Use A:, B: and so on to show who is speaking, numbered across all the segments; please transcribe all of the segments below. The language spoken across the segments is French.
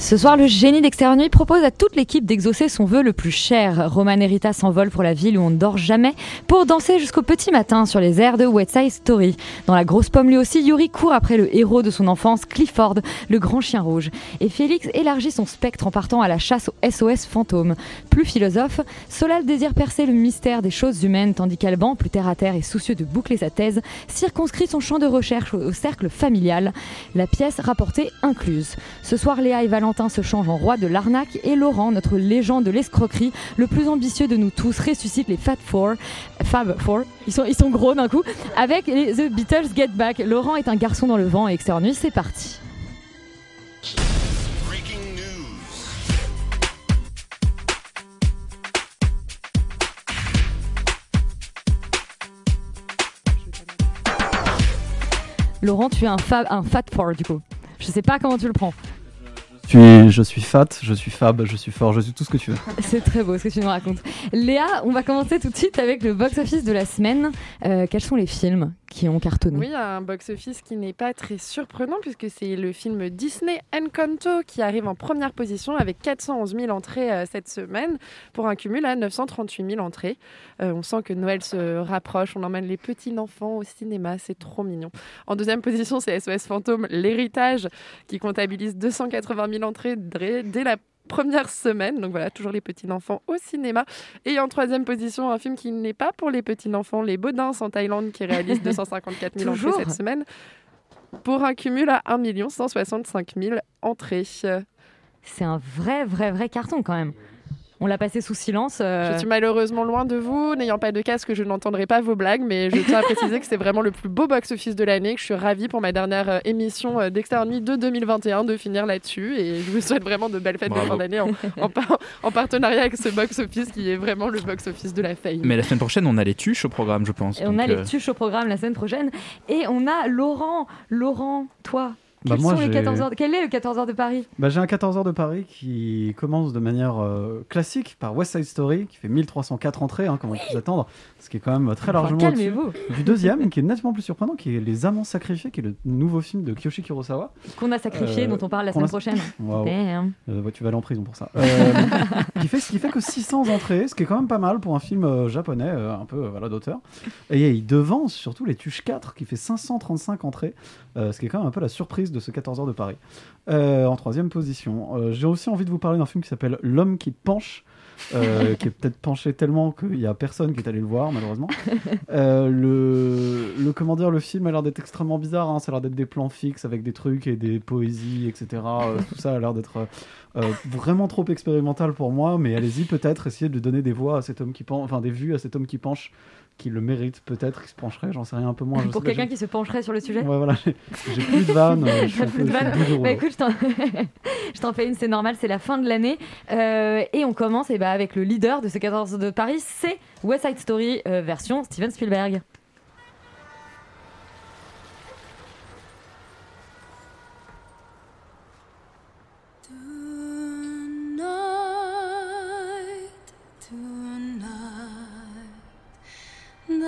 A: Ce soir, le génie d'Extérieur Nuit propose à toute l'équipe d'exaucer son vœu le plus cher. Roman Erita s'envole pour la ville où on ne dort jamais pour danser jusqu'au petit matin sur les airs de West Side Story. Dans la grosse pomme, lui aussi, Yuri court après le héros de son enfance, Clifford, le grand chien rouge. Et Félix élargit son spectre en partant à la chasse au SOS fantôme. Plus philosophe, Solal désire percer le mystère des choses humaines, tandis qu'Alban, plus terre à terre et soucieux de boucler sa thèse, circonscrit son champ de recherche au cercle familial, la pièce rapportée incluse. Se changent en roi de l'arnaque et Laurent, notre légende de l'escroquerie, le plus ambitieux de nous tous, ressuscite les Fat Four, Fab Four, ils sont, ils sont gros d'un coup, avec les The Beatles Get Back. Laurent est un garçon dans le vent et extérieur nuit, c'est parti. Laurent, tu es un, fab, un Fat Four du coup. Je sais pas comment tu le prends.
B: Je suis, je suis fat, je suis fab, je suis fort, je suis tout ce que tu veux.
A: C'est très beau ce que tu nous racontes. Léa, on va commencer tout de suite avec le box-office de la semaine. Euh, quels sont les films qui ont cartonné
C: Oui, un box-office qui n'est pas très surprenant puisque c'est le film Disney Encanto qui arrive en première position avec 411 000 entrées euh, cette semaine pour un cumul à 938 000 entrées. Euh, on sent que Noël se rapproche, on emmène les petits enfants au cinéma, c'est trop mignon. En deuxième position, c'est SOS Fantôme, l'héritage qui comptabilise 280 000 entrées dès la première semaine. Donc voilà, toujours les petits-enfants au cinéma. Et en troisième position, un film qui n'est pas pour les petits-enfants, Les Baudins en Thaïlande, qui réalise 254 000 entrées cette semaine, pour un cumul à 1 165 000 entrées.
A: C'est un vrai, vrai, vrai carton quand même. On l'a passé sous silence. euh,
C: Je suis malheureusement loin de vous, n'ayant pas de casque, je n'entendrai pas vos blagues, mais je tiens à préciser que c'est vraiment le plus beau box-office de l'année, que je suis ravie pour ma dernière euh, émission euh, d'Extérieur Nuit de 2021 de finir là-dessus, et je vous souhaite vraiment de belles fêtes de
D: Bravo.
C: fin d'année en, en par- en partenariat avec ce box-office qui est vraiment le box-office de la faille.
D: Mais la semaine prochaine, on a les tuches au programme, je pense.
A: Et on
D: donc,
A: a les tuches au programme la semaine prochaine. Et on a Laurent. Laurent, toi,
B: Bah, moi,
A: sont les
B: j'ai-
A: 14 heures Quel est le 14 heures de Paris?
B: Bah, j'ai un 14h de Paris qui commence de manière euh, classique par West Side Story, qui fait 1304 entrées, hein, comme on peut s'attendre, ce qui est quand même très
A: Enfin,
B: largement
A: Calmez-vous.
B: du deuxième, qui est nettement plus surprenant, qui est Les Amants Sacrifiés, qui est le nouveau film de Kiyoshi Kurosawa.
A: Qu'on a sacrifié,
B: Euh,
A: dont on parle la semaine
B: a-
A: prochaine. Damn.
B: Euh, ouais, tu vas aller en prison pour ça. Qui fait, ce qui fait que 600 entrées, ce qui est quand même pas mal pour un film japonais, un peu voilà, d'auteur. Et il devance surtout les Tuches 4, qui fait 535 entrées, euh, ce qui est quand même un peu la surprise de ce 14 heures de Paris. Euh, en troisième position, euh, j'ai aussi envie de vous parler d'un film qui s'appelle L'homme qui penche. qui est peut-être penché tellement qu'il y a personne qui est allé le voir malheureusement. Le, le comment dire, le film a l'air d'être extrêmement bizarre. hein. Ça a l'air d'être des plans fixes avec des trucs et des poésies, etc. Tout ça a l'air d'être euh, vraiment trop expérimental pour moi. Mais allez-y peut-être essayer de donner des voix à cet homme qui penche, enfin des vues à cet homme qui penche, qui le mérite peut-être, qui se pencherait. J'en sais rien un peu moins. je
A: Pour quelqu'un qui se pencherait sur le sujet
B: Ouais, voilà, j'ai plus de vannes. euh,
A: plus de vannes. Bah écoute, je t'en- fais une, c'est normal, c'est la fin de l'année. Euh, et on commence eh ben, avec le leader de ce 14 de Paris, c'est West Side Story euh, version Steven Spielberg.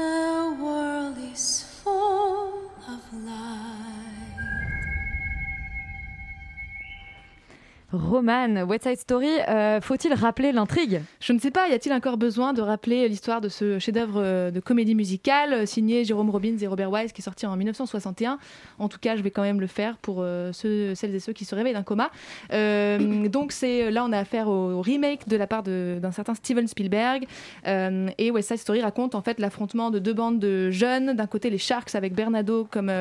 E: The
A: Roman, West Side Story, euh, faut-il rappeler l'intrigue?
F: Je ne sais pas, y a-t-il encore besoin de rappeler l'histoire de ce chef-d'œuvre euh, de comédie musicale euh, signé Jérôme Robbins et Robert Wise qui est sorti en 1961 En tout cas, je vais quand même le faire pour ceux, celles et ceux qui se réveillent d'un coma. Donc c'est là on a affaire au, remake de la part d'un certain Steven Spielberg et West Side Story raconte en fait l'affrontement de deux bandes de jeunes. D'un côté les Sharks avec Bernardo comme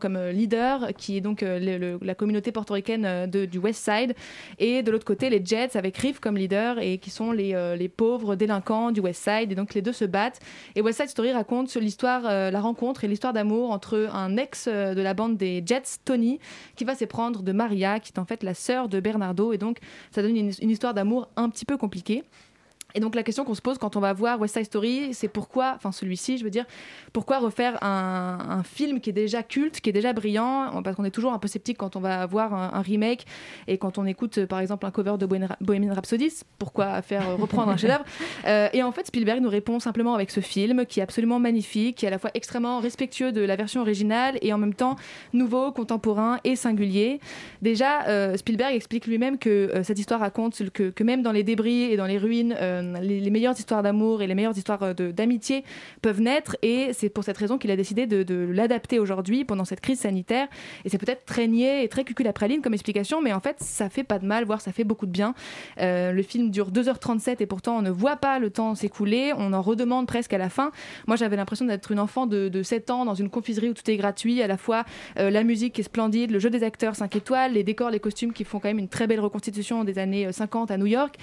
F: comme leader, qui est donc la communauté portoricaine de- du West Side, et de l'autre côté les Jets avec Riff comme leader et qui sont les, euh, les pauvres délinquants du West Side. Et donc les deux se battent. Et West Side Story raconte l'histoire, euh, la rencontre et l'histoire d'amour entre un ex euh, de la bande des Jets, Tony, qui va s'éprendre de Maria, qui est en fait la sœur de Bernardo. Et donc ça donne une histoire d'amour un petit peu compliquée. Et donc la question qu'on se pose quand on va voir West Side Story, c'est pourquoi, enfin celui-ci, je veux dire, pourquoi refaire un, un film qui est déjà culte, qui est déjà brillant, parce qu'on est toujours un peu sceptique quand on va voir un, un remake et quand on écoute euh, par exemple un cover de Bohemian Rhapsody, pourquoi faire euh, reprendre un chef-d'œuvre? Euh, Et en fait, Spielberg nous répond simplement avec ce film qui est absolument magnifique, qui est à la fois extrêmement respectueux de la version originale et en même temps nouveau, contemporain et singulier. Déjà, euh, Spielberg explique lui-même que euh, cette histoire raconte que, que même dans les débris et dans les ruines, euh, les, meilleures histoires d'amour et les meilleures histoires euh, d'amitié peuvent naître. Et c'est pour cette raison qu'il a décidé de, l'adapter aujourd'hui pendant cette crise sanitaire. Et c'est peut-être très niais et très cuculapraline comme explication, mais en fait, ça fait pas de mal, voire ça fait beaucoup de bien. Euh, le film dure 2h37 et pourtant on ne voit pas le temps s'écouler. On en redemande presque à la fin. Moi, j'avais l'impression d'être une enfant de, de 7 ans dans une confiserie où tout est gratuit, à la fois la musique qui est splendide, le jeu des acteurs 5 étoiles, les décors, les costumes qui font quand même une très belle reconstitution des années euh, 50 à New York.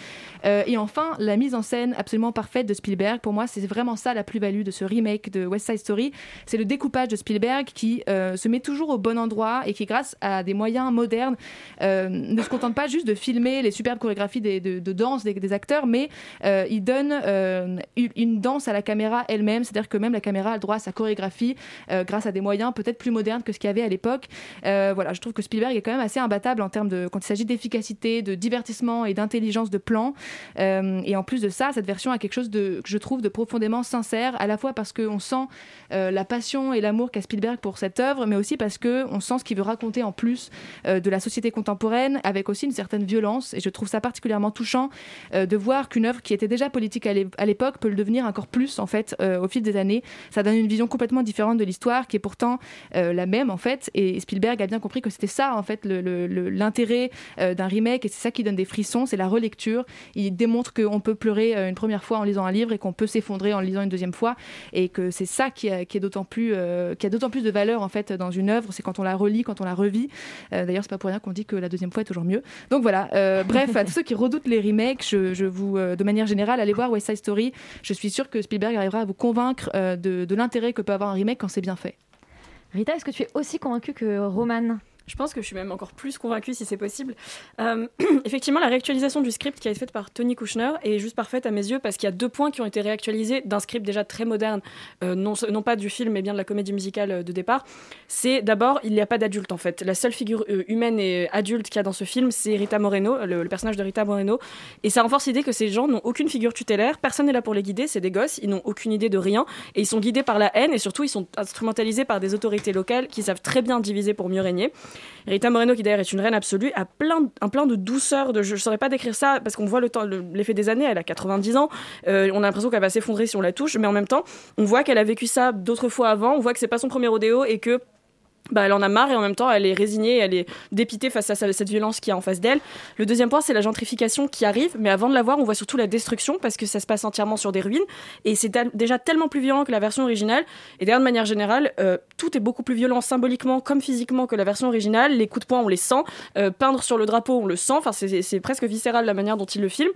F: Et enfin, la mise en scène absolument parfaite de Spielberg. Pour moi, c'est vraiment ça la plus-value de ce remake de West Side Story. C'est le découpage de Spielberg qui euh, se met toujours au bon endroit et qui, grâce à des moyens modernes, euh, ne se contente pas juste de filmer les superbes chorégraphies de, danse des, acteurs, mais euh, il donne une- danse à la caméra elle-même. C'est-à-dire que même la caméra a le droit à sa chorégraphie grâce à des moyens peut-être plus modernes que ce qu'il y avait à l'époque. Voilà, je trouve que Spielberg est quand même assez imbattable en termes de quand il s'agit d'efficacité, de divertissement et d'intelligence de plan. Et en plus de ça, cette version a quelque chose que je trouve de profondément sincère, à la fois parce qu'on sent euh, la passion et l'amour qu'a Spielberg pour cette œuvre, mais aussi parce que on sent ce qu'il veut raconter en plus euh, de la société contemporaine, avec aussi une certaine violence. Et je trouve ça particulièrement touchant euh, de voir qu'une œuvre qui était déjà politique à l'é- à l'époque peut le devenir encore plus en fait au fil des années. Ça donne une vision complètement différente de l'histoire, qui est pourtant la même en fait. Et Spielberg a bien compris que c'était ça en fait l'intérêt d'un remake, et c'est ça qui donne des frissons, c'est la relecture. Il démontre qu'on peut pleurer euh, une première fois en lisant un livre et qu'on peut s'effondrer en le lisant une deuxième fois, et que c'est ça qui, a- qui est d'autant plus, euh, qui a d'autant plus de valeur en fait dans une œuvre, c'est quand on la relit, quand on la revit. Euh, D'ailleurs, c'est pas pour rien qu'on dit que la deuxième fois est toujours mieux. Donc voilà. euh, bref, à tous ceux qui redoutent les remakes, je, je vous, euh, de manière générale, allez voir West Side Story. Je suis sûre que Spielberg arrivera à vous convaincre euh, de, de l'intérêt que peut avoir un remake quand c'est bien fait.
A: Rita, est-ce que tu es aussi convaincue que Roman?
G: Je pense que je suis même encore plus convaincue si c'est possible. Euh, effectivement, la réactualisation du script qui a été faite par Tony Kushner est juste parfaite à mes yeux parce qu'il y a deux points qui ont été réactualisés d'un script déjà très moderne, euh, non, non pas du film mais bien de la comédie musicale euh, de départ. C'est d'abord, il n'y a pas d'adulte en fait. La seule figure humaine et adulte qu'il y a dans ce film, c'est Rita Moreno, le personnage de Rita Moreno. Et ça renforce l'idée que ces gens n'ont aucune figure tutélaire, personne n'est là pour les guider, c'est des gosses, ils n'ont aucune idée de rien et ils sont guidés par la haine et surtout ils sont instrumentalisés par des autorités locales qui savent très bien diviser pour mieux régner. Rita Moreno, qui d'ailleurs est une reine absolue, a plein, un plein de douceur. Je ne saurais pas décrire ça parce qu'on voit le temps, le- l'effet des années. Elle a 90 ans. Euh, on a l'impression qu'elle va s'effondrer si on la touche, mais en même temps, on voit qu'elle a vécu ça d'autres fois avant. On voit que c'est pas son premier rodéo et que bah, elle en a marre et en même temps elle est résignée, elle est dépitée face à cette violence qui est en face d'elle. Le deuxième point, c'est la gentrification qui arrive, mais avant de la voir, on voit surtout la destruction parce que ça se passe entièrement sur des ruines et c'est déjà tellement plus violent que la version originale. Et d'ailleurs, de manière générale, euh, tout est beaucoup plus violent symboliquement comme physiquement que la version originale. Les coups de poing, on les sent. Euh, peindre sur le drapeau, on le sent. Enfin, c'est- presque viscéral la manière dont il le filme.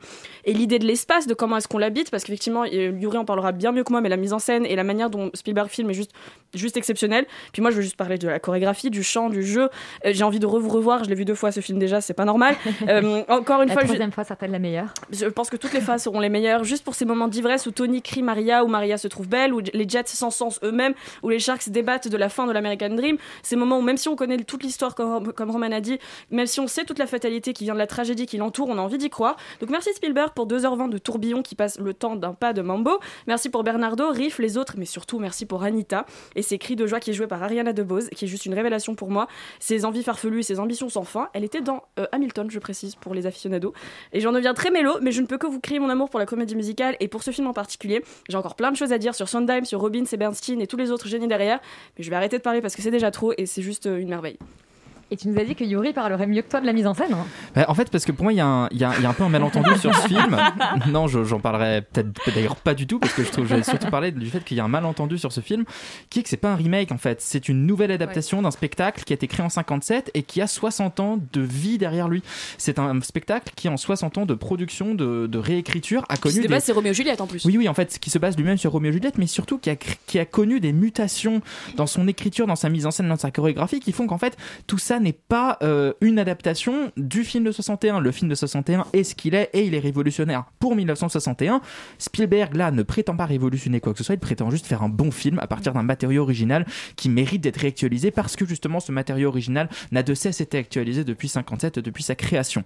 G: Et l'idée de l'espace, de comment est-ce qu'on l'habite, parce qu'effectivement, Yuri en parlera bien mieux que moi, mais la mise en scène et la manière dont Spielberg filme est juste exceptionnelle. Puis moi, je veux juste parler de la chorégraphie, du chant, du jeu. Euh, J'ai envie de re- vous revoir. Je l'ai vu deux fois ce film déjà, c'est pas normal. Euh, encore une
A: La
G: fois, je-
A: troisième fois sera-t-elle la meilleure
G: je pense que toutes les phases seront les meilleures, juste pour ces moments d'ivresse où Tony crie Maria, où Maria se trouve belle, où les Jets s'encensent eux-mêmes, où les Sharks débattent de la fin de l'American Dream. Ces moments où, même si on connaît toute l'histoire, comme, comme Roman a dit, même si on sait toute la fatalité qui vient de la tragédie qui l'entoure, on a envie d'y croire. Donc merci Spielberg pour 2h20 de tourbillon qui passe le temps d'un pas de mambo. Merci pour Bernardo, Riff, les autres, mais surtout merci pour Anita et ses cris de joie qui est joué par Ariana DeBose, qui juste une révélation pour moi. Ses envies farfelues, ses ambitions sans fin. Elle était dans euh, Hamilton, je précise, pour les aficionados. Et j'en deviens très mélo, mais je ne peux que vous crier mon amour pour la comédie musicale et pour ce film en particulier. J'ai encore plein de choses à dire sur Sondheim, sur Robbins et Bernstein et tous les autres génies derrière, mais je vais arrêter de parler parce que c'est déjà trop et c'est juste euh, une merveille.
A: Et tu nous as dit que Yuri parlerait mieux que toi de la mise en scène. hein.
D: Bah, en fait, parce que pour moi, il y, a un- il y a il y a un peu un malentendu sur ce film. Non, je- j'en parlerai peut-être d'ailleurs pas du tout, parce que je trouve j'allais surtout parler du fait qu'il y a un malentendu sur ce film, qui est que c'est pas un remake en fait. C'est une nouvelle adaptation d'un spectacle qui a été créé en 57 et qui a 60 ans de vie derrière lui. C'est un spectacle qui, en 60 ans de production, de, de réécriture, a
G: Qui
D: connu
G: se
D: des-
G: débat, c'est Roméo et Juliette en plus.
D: oui, oui, en fait, qui se base lui-même sur Roméo et Juliette, mais surtout qui a, qui a connu des mutations dans son écriture, dans sa mise en scène, dans sa chorégraphie, qui font qu'en fait, tout ça n'est pas euh, une adaptation du film de 61. Le film de 61 est ce qu'il est et il est révolutionnaire. Pour 1961, Spielberg, là, ne prétend pas révolutionner quoi que ce soit, il prétend juste faire un bon film à partir d'un matériau original qui mérite d'être réactualisé parce que justement, ce matériau original n'a de cesse été actualisé depuis 57, depuis sa création.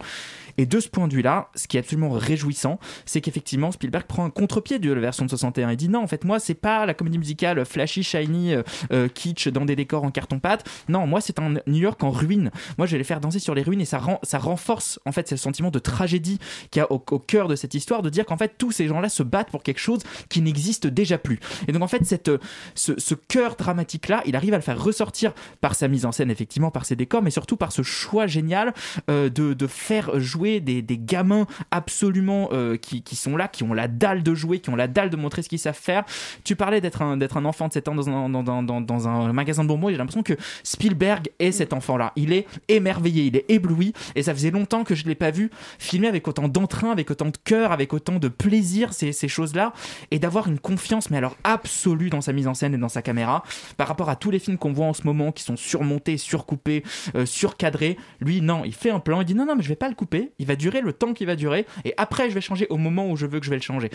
D: Et de ce point de vue-là, ce qui est absolument réjouissant, c'est qu'effectivement Spielberg prend un contre-pied de la version de 61 et dit non, en fait, moi, c'est pas la comédie musicale flashy, shiny, euh, euh, kitsch dans des décors en carton-pâte. Non, moi, c'est un New York en ruine. Moi, je vais les faire danser sur les ruines et ça, rend, ça renforce en fait ce sentiment de tragédie qu'il y a au, cœur de cette histoire, de dire qu'en fait, tous ces gens-là se battent pour quelque chose qui n'existe déjà plus. Et donc, en fait, cette, euh, ce, cœur dramatique-là, il arrive à le faire ressortir par sa mise en scène, effectivement, par ses décors, mais surtout par ce choix génial de, de faire jouer des, gamins absolument euh, qui, sont là, qui ont la dalle de jouer, qui ont la dalle de montrer ce qu'ils savent faire. Tu parlais d'être un, enfant de 7 ans dans un, magasin de bonbons, et j'ai l'impression que Spielberg est cet enfant-là. Il est émerveillé, il est ébloui, et ça faisait longtemps que je ne l'ai pas vu filmer avec autant d'entrain, avec autant de cœur, avec autant de plaisir, ces, ces choses-là, et d'avoir une confiance, mais alors absolue dans sa mise en scène et dans sa caméra, par rapport à tous les films qu'on voit en ce moment, qui sont surmontés, surcoupés, euh, surcadrés. Lui, non, il fait un plan, il dit non, non, mais je vais pas le couper, il va durer le temps qu'il va durer, et après, je vais changer au moment où je veux que je vais le changer.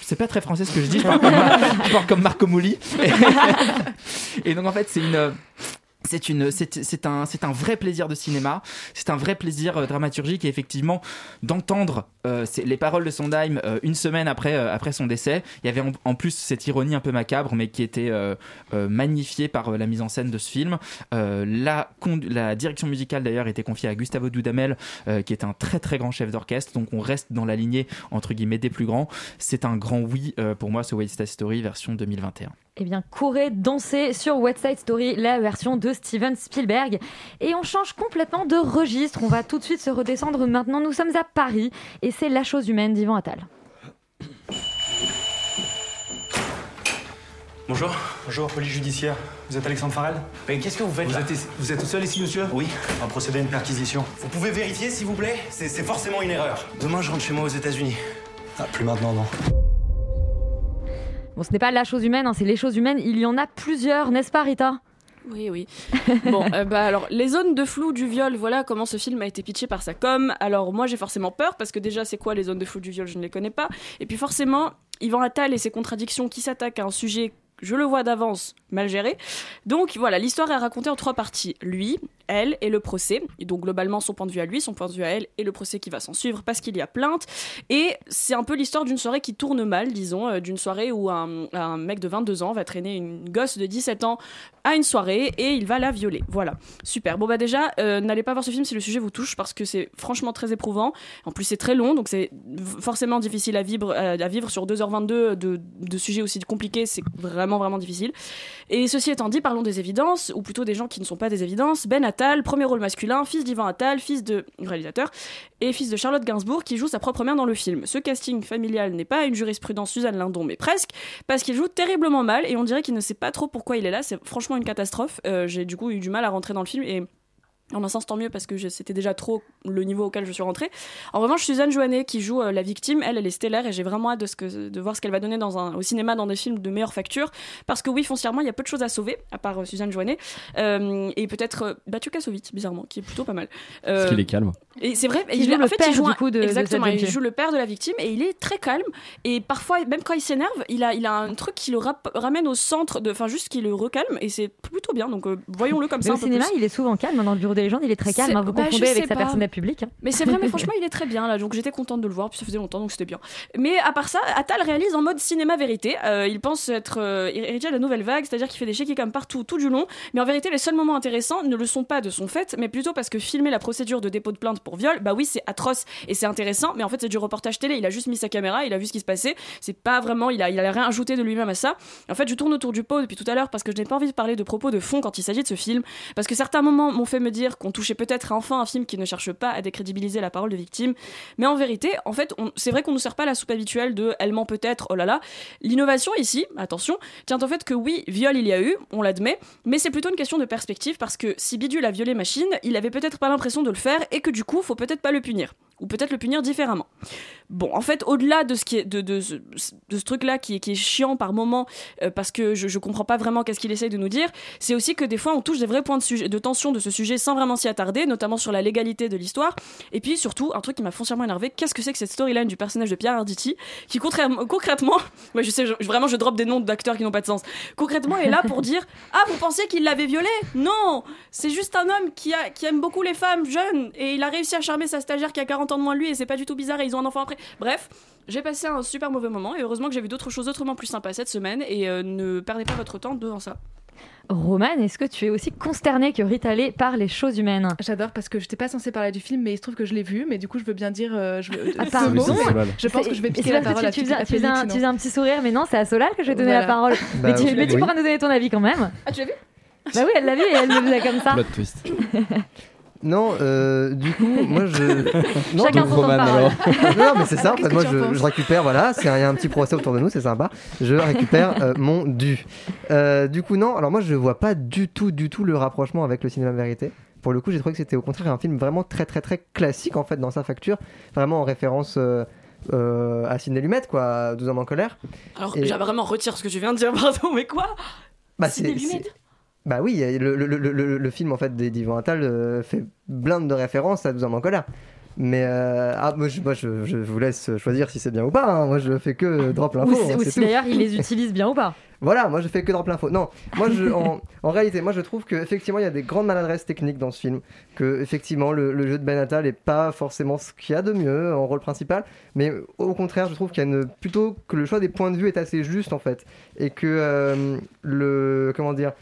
D: C'est pas très français ce que je dis, je parle comme, Marco Mouli. Et, et donc, en fait, c'est une. C'est un, vrai plaisir de cinéma. C'est un vrai plaisir euh, dramaturgique et effectivement d'entendre euh, les paroles de Sondheim euh, une semaine après, son décès. Il y avait en, plus cette ironie un peu macabre, mais qui était magnifiée par la mise en scène de ce film. La, direction musicale d'ailleurs était confiée à Gustavo Dudamel, qui est un très très grand chef d'orchestre. Donc on reste dans la lignée entre guillemets des plus grands. C'est un grand oui pour moi, ce West Side Story version 2021.
A: Eh bien, courez danser sur West Side Story, la version de Steven Spielberg. Et on change complètement de registre. On va tout de suite se redescendre maintenant. Nous sommes à Paris et c'est La chose humaine d'Yvan Attal.
H: Bonjour. Bonjour, police judiciaire. Vous êtes Alexandre Farrell? Mais qu'est-ce que vous faites vous êtes, ici- vous êtes tout seul ici, monsieur? Oui, on va procéder à une perquisition. Vous pouvez vérifier, s'il vous plaît? C'est c'est forcément une erreur. Demain, je rentre chez moi aux États-Unis. Ah, plus maintenant, non.
A: Bon, ce n'est pas La chose humaine, hein, c'est Les choses humaines. Il y en a plusieurs, n'est-ce pas, Rita?
G: Oui, oui. Bon, euh, bah alors, les zones de flou du viol, voilà comment ce film a été pitché par sa com. Alors, moi, j'ai forcément peur parce que déjà, c'est quoi les zones de flou du viol? Je ne les connais pas. Et puis, forcément, Yvan Attal et ses contradictions qui s'attaquent à un sujet, je le vois d'avance, mal géré. Donc, voilà, l'histoire est racontée en trois parties. Lui, elle et le procès. Et donc, globalement, son point de vue à lui, son point de vue à elle et le procès qui va s'en suivre parce qu'il y a plainte. Et c'est un peu l'histoire d'une soirée qui tourne mal, disons, euh, d'une soirée où un, mec de 22 ans va traîner une gosse de 17 ans à une soirée et il va la violer. Voilà, super. Bon bah déjà, euh, n'allez pas voir ce film si le sujet vous touche parce que c'est franchement très éprouvant. En plus c'est très long, donc c'est forcément difficile à vivre, à, à vivre sur 2h22 de, de sujets aussi compliqués, c'est vraiment vraiment difficile. Et ceci étant dit, parlons des évidences, ou plutôt des gens qui ne sont pas des évidences. Ben Attal, premier rôle masculin, fils d'Ivan Attal, fils de réalisateur, et fils de Charlotte Gainsbourg, qui joue sa propre mère dans le film. Ce casting familial n'est pas une jurisprudence Suzanne Lindon, mais presque, parce qu'il joue terriblement mal, et on dirait qu'il ne sait pas trop pourquoi il est là. C'est franchement une catastrophe. Euh, J'ai du coup eu du mal à rentrer dans le film, et en un sens, tant mieux parce que c'était déjà trop le niveau auquel je suis rentrée. En revanche, Suzanne Joannet, qui joue euh, la victime, elle, elle est stellaire et j'ai vraiment hâte de, ce que, de voir ce qu'elle va donner dans un, au cinéma dans des films de meilleure facture. Parce que oui, foncièrement, il y a peu de choses à sauver, à part euh, Suzanne Joannet. Euh, et peut-être euh, Batu Kassovitz, bizarrement, qui est plutôt pas mal. Euh,
I: Parce qu'il est calme.
G: et c'est vrai, il,
A: joue
G: en
A: le
G: fait,
A: père,
G: il joue
A: du
G: un-
A: coup, de-
G: exactement, il joue le père de la victime et il est très calme. Et parfois, même quand il s'énerve, il a, il a un truc qui le rap- ramène au centre, enfin juste qui le recalme et c'est plutôt bien. Donc euh, voyons-le comme
A: Mais
G: ça.
A: au
G: un peu
A: cinéma,
G: plus.
A: il est souvent calme hein, dans le bureau des légendes, il est très calme. Hein, vous
G: bah,
A: confondez avec sa
G: pas.
A: personnalité publique. hein.
G: Mais c'est vrai, mais franchement, il est très bien là, donc j'étais contente de le voir, puis ça faisait longtemps, donc c'était bien. Mais à part ça, Attal réalise en mode cinéma vérité. Euh, il pense être euh, héritier de la nouvelle vague, c'est-à-dire qu'il fait des chéquiers comme partout, tout du long. Mais en vérité, les seuls moments intéressants ne le sont pas de son fait, mais plutôt parce que filmer la procédure de dépôt de plainte pour viol, bah oui, c'est atroce et c'est intéressant, mais en fait, c'est du reportage télé. Il a juste mis sa caméra, il a vu ce qui se passait. C'est pas vraiment, il a, il a rien ajouté de lui-même à ça. En fait, je tourne autour du pot depuis tout à l'heure parce que je n'ai pas envie de parler de propos de fond quand il s'agit de ce film, parce que certains moments m'ont fait me dire qu'on touchait peut-être enfin un film qui ne cherche pas à décrédibiliser la parole de victime. Mais en vérité, en fait, c'est vrai qu'on ne sert pas la soupe habituelle de elle ment peut-être, oh là là. L'innovation ici, attention, tient au fait que oui, viol il y a eu, on l'admet, mais c'est plutôt une question de perspective parce que si Bidule a violé Machine, il avait peut-être pas l'impression de le faire et que du coup, faut peut-être pas le punir. Ou peut-être le punir différemment. Bon, en fait, au-delà de ce truc-là qui est, chiant par moment, euh, parce que je, je comprends pas vraiment qu'est-ce qu'il essaye de nous dire, c'est aussi que des fois on touche des vrais points de, tension de ce sujet sans vraiment s'y attarder, notamment sur la légalité de l'histoire. Et puis surtout, un truc qui m'a foncièrement énervé, qu'est-ce que c'est que cette storyline du personnage de Pierre Arditi, qui contrairement- concrètement, ouais, je sais, vraiment je drop des noms d'acteurs qui n'ont pas de sens, concrètement est là pour dire Ah, vous pensiez qu'il l'avait violé? Non C'est juste un homme qui, qui aime beaucoup les femmes jeunes, et il a réussi à charmer sa stagiaire qui a 40 ans de moins de lui, et c'est pas du tout bizarre, et ils ont un enfant après. Bref. J'ai passé un super mauvais moment et heureusement que j'ai vu d'autres choses autrement plus sympas cette semaine et euh, ne perdez pas votre temps devant ça.
A: Roman, est-ce que tu es aussi consterné que Rita Lee par les choses humaines?
F: J'adore parce que j'étais pas censée parler du film, mais il se trouve que je l'ai vu, mais du coup je veux bien dire. euh, je veux,
A: Ah, pardon.
F: Je pense que je vais piquer la parole à
A: tu, tu faisais,
F: à
A: tu faisais un,
F: Félix,
A: tu faisais un petit sourire, mais non, c'est à Solal que je vais donner
F: Voilà.
A: la parole.
F: Bah,
A: mais tu, mais
F: oui.
A: pourras nous donner ton avis quand même.
G: Ah, tu l'as vu?
A: Bah oui, elle l'a vu et elle me le disait comme ça.
I: Plot twist. Non, euh, du coup, moi je. Non,
A: Chacun
I: donc,
A: son
I: Roman, alors. non, mais c'est ça, en fait, moi je, récupère, voilà, c'est un, il y a un petit procès autour de nous, c'est sympa. Je récupère euh, mon dû. Euh, du coup, non, alors moi je vois pas du tout, du tout le rapprochement avec le cinéma vérité. Pour le coup, j'ai trouvé que c'était au contraire un film vraiment très, très, très classique en fait dans sa facture, vraiment en référence. euh, euh, à Sidney Lumet, quoi, 12 hommes en colère.
G: Alors,
I: Et-
G: j'ai vraiment retire ce que tu viens de dire, pardon, mais quoi?
I: Bah,
G: Sidney Lumet
I: c'est- Bah oui, le, le, le, film en fait d'Yvan Attal euh, fait blinde de références à 12 hommes en colère. Mais euh, ah, moi, je, moi je, je vous laisse choisir si c'est bien ou pas. hein. Moi je fais que drop l'info. hein,
A: ou
I: c'est
A: si d'ailleurs il les utilise bien ou pas.
I: Voilà, moi je fais que drop l'info. Non, moi je, en, en réalité, moi je trouve qu'effectivement il y a des grandes maladresses techniques dans ce film. Que effectivement le, le jeu de Ben Attal est pas forcément ce qu'il y a de mieux en rôle principal. Mais au contraire, je trouve qu'il y a une, plutôt que le choix des points de vue est assez juste en fait. Et que euh, le. Comment dire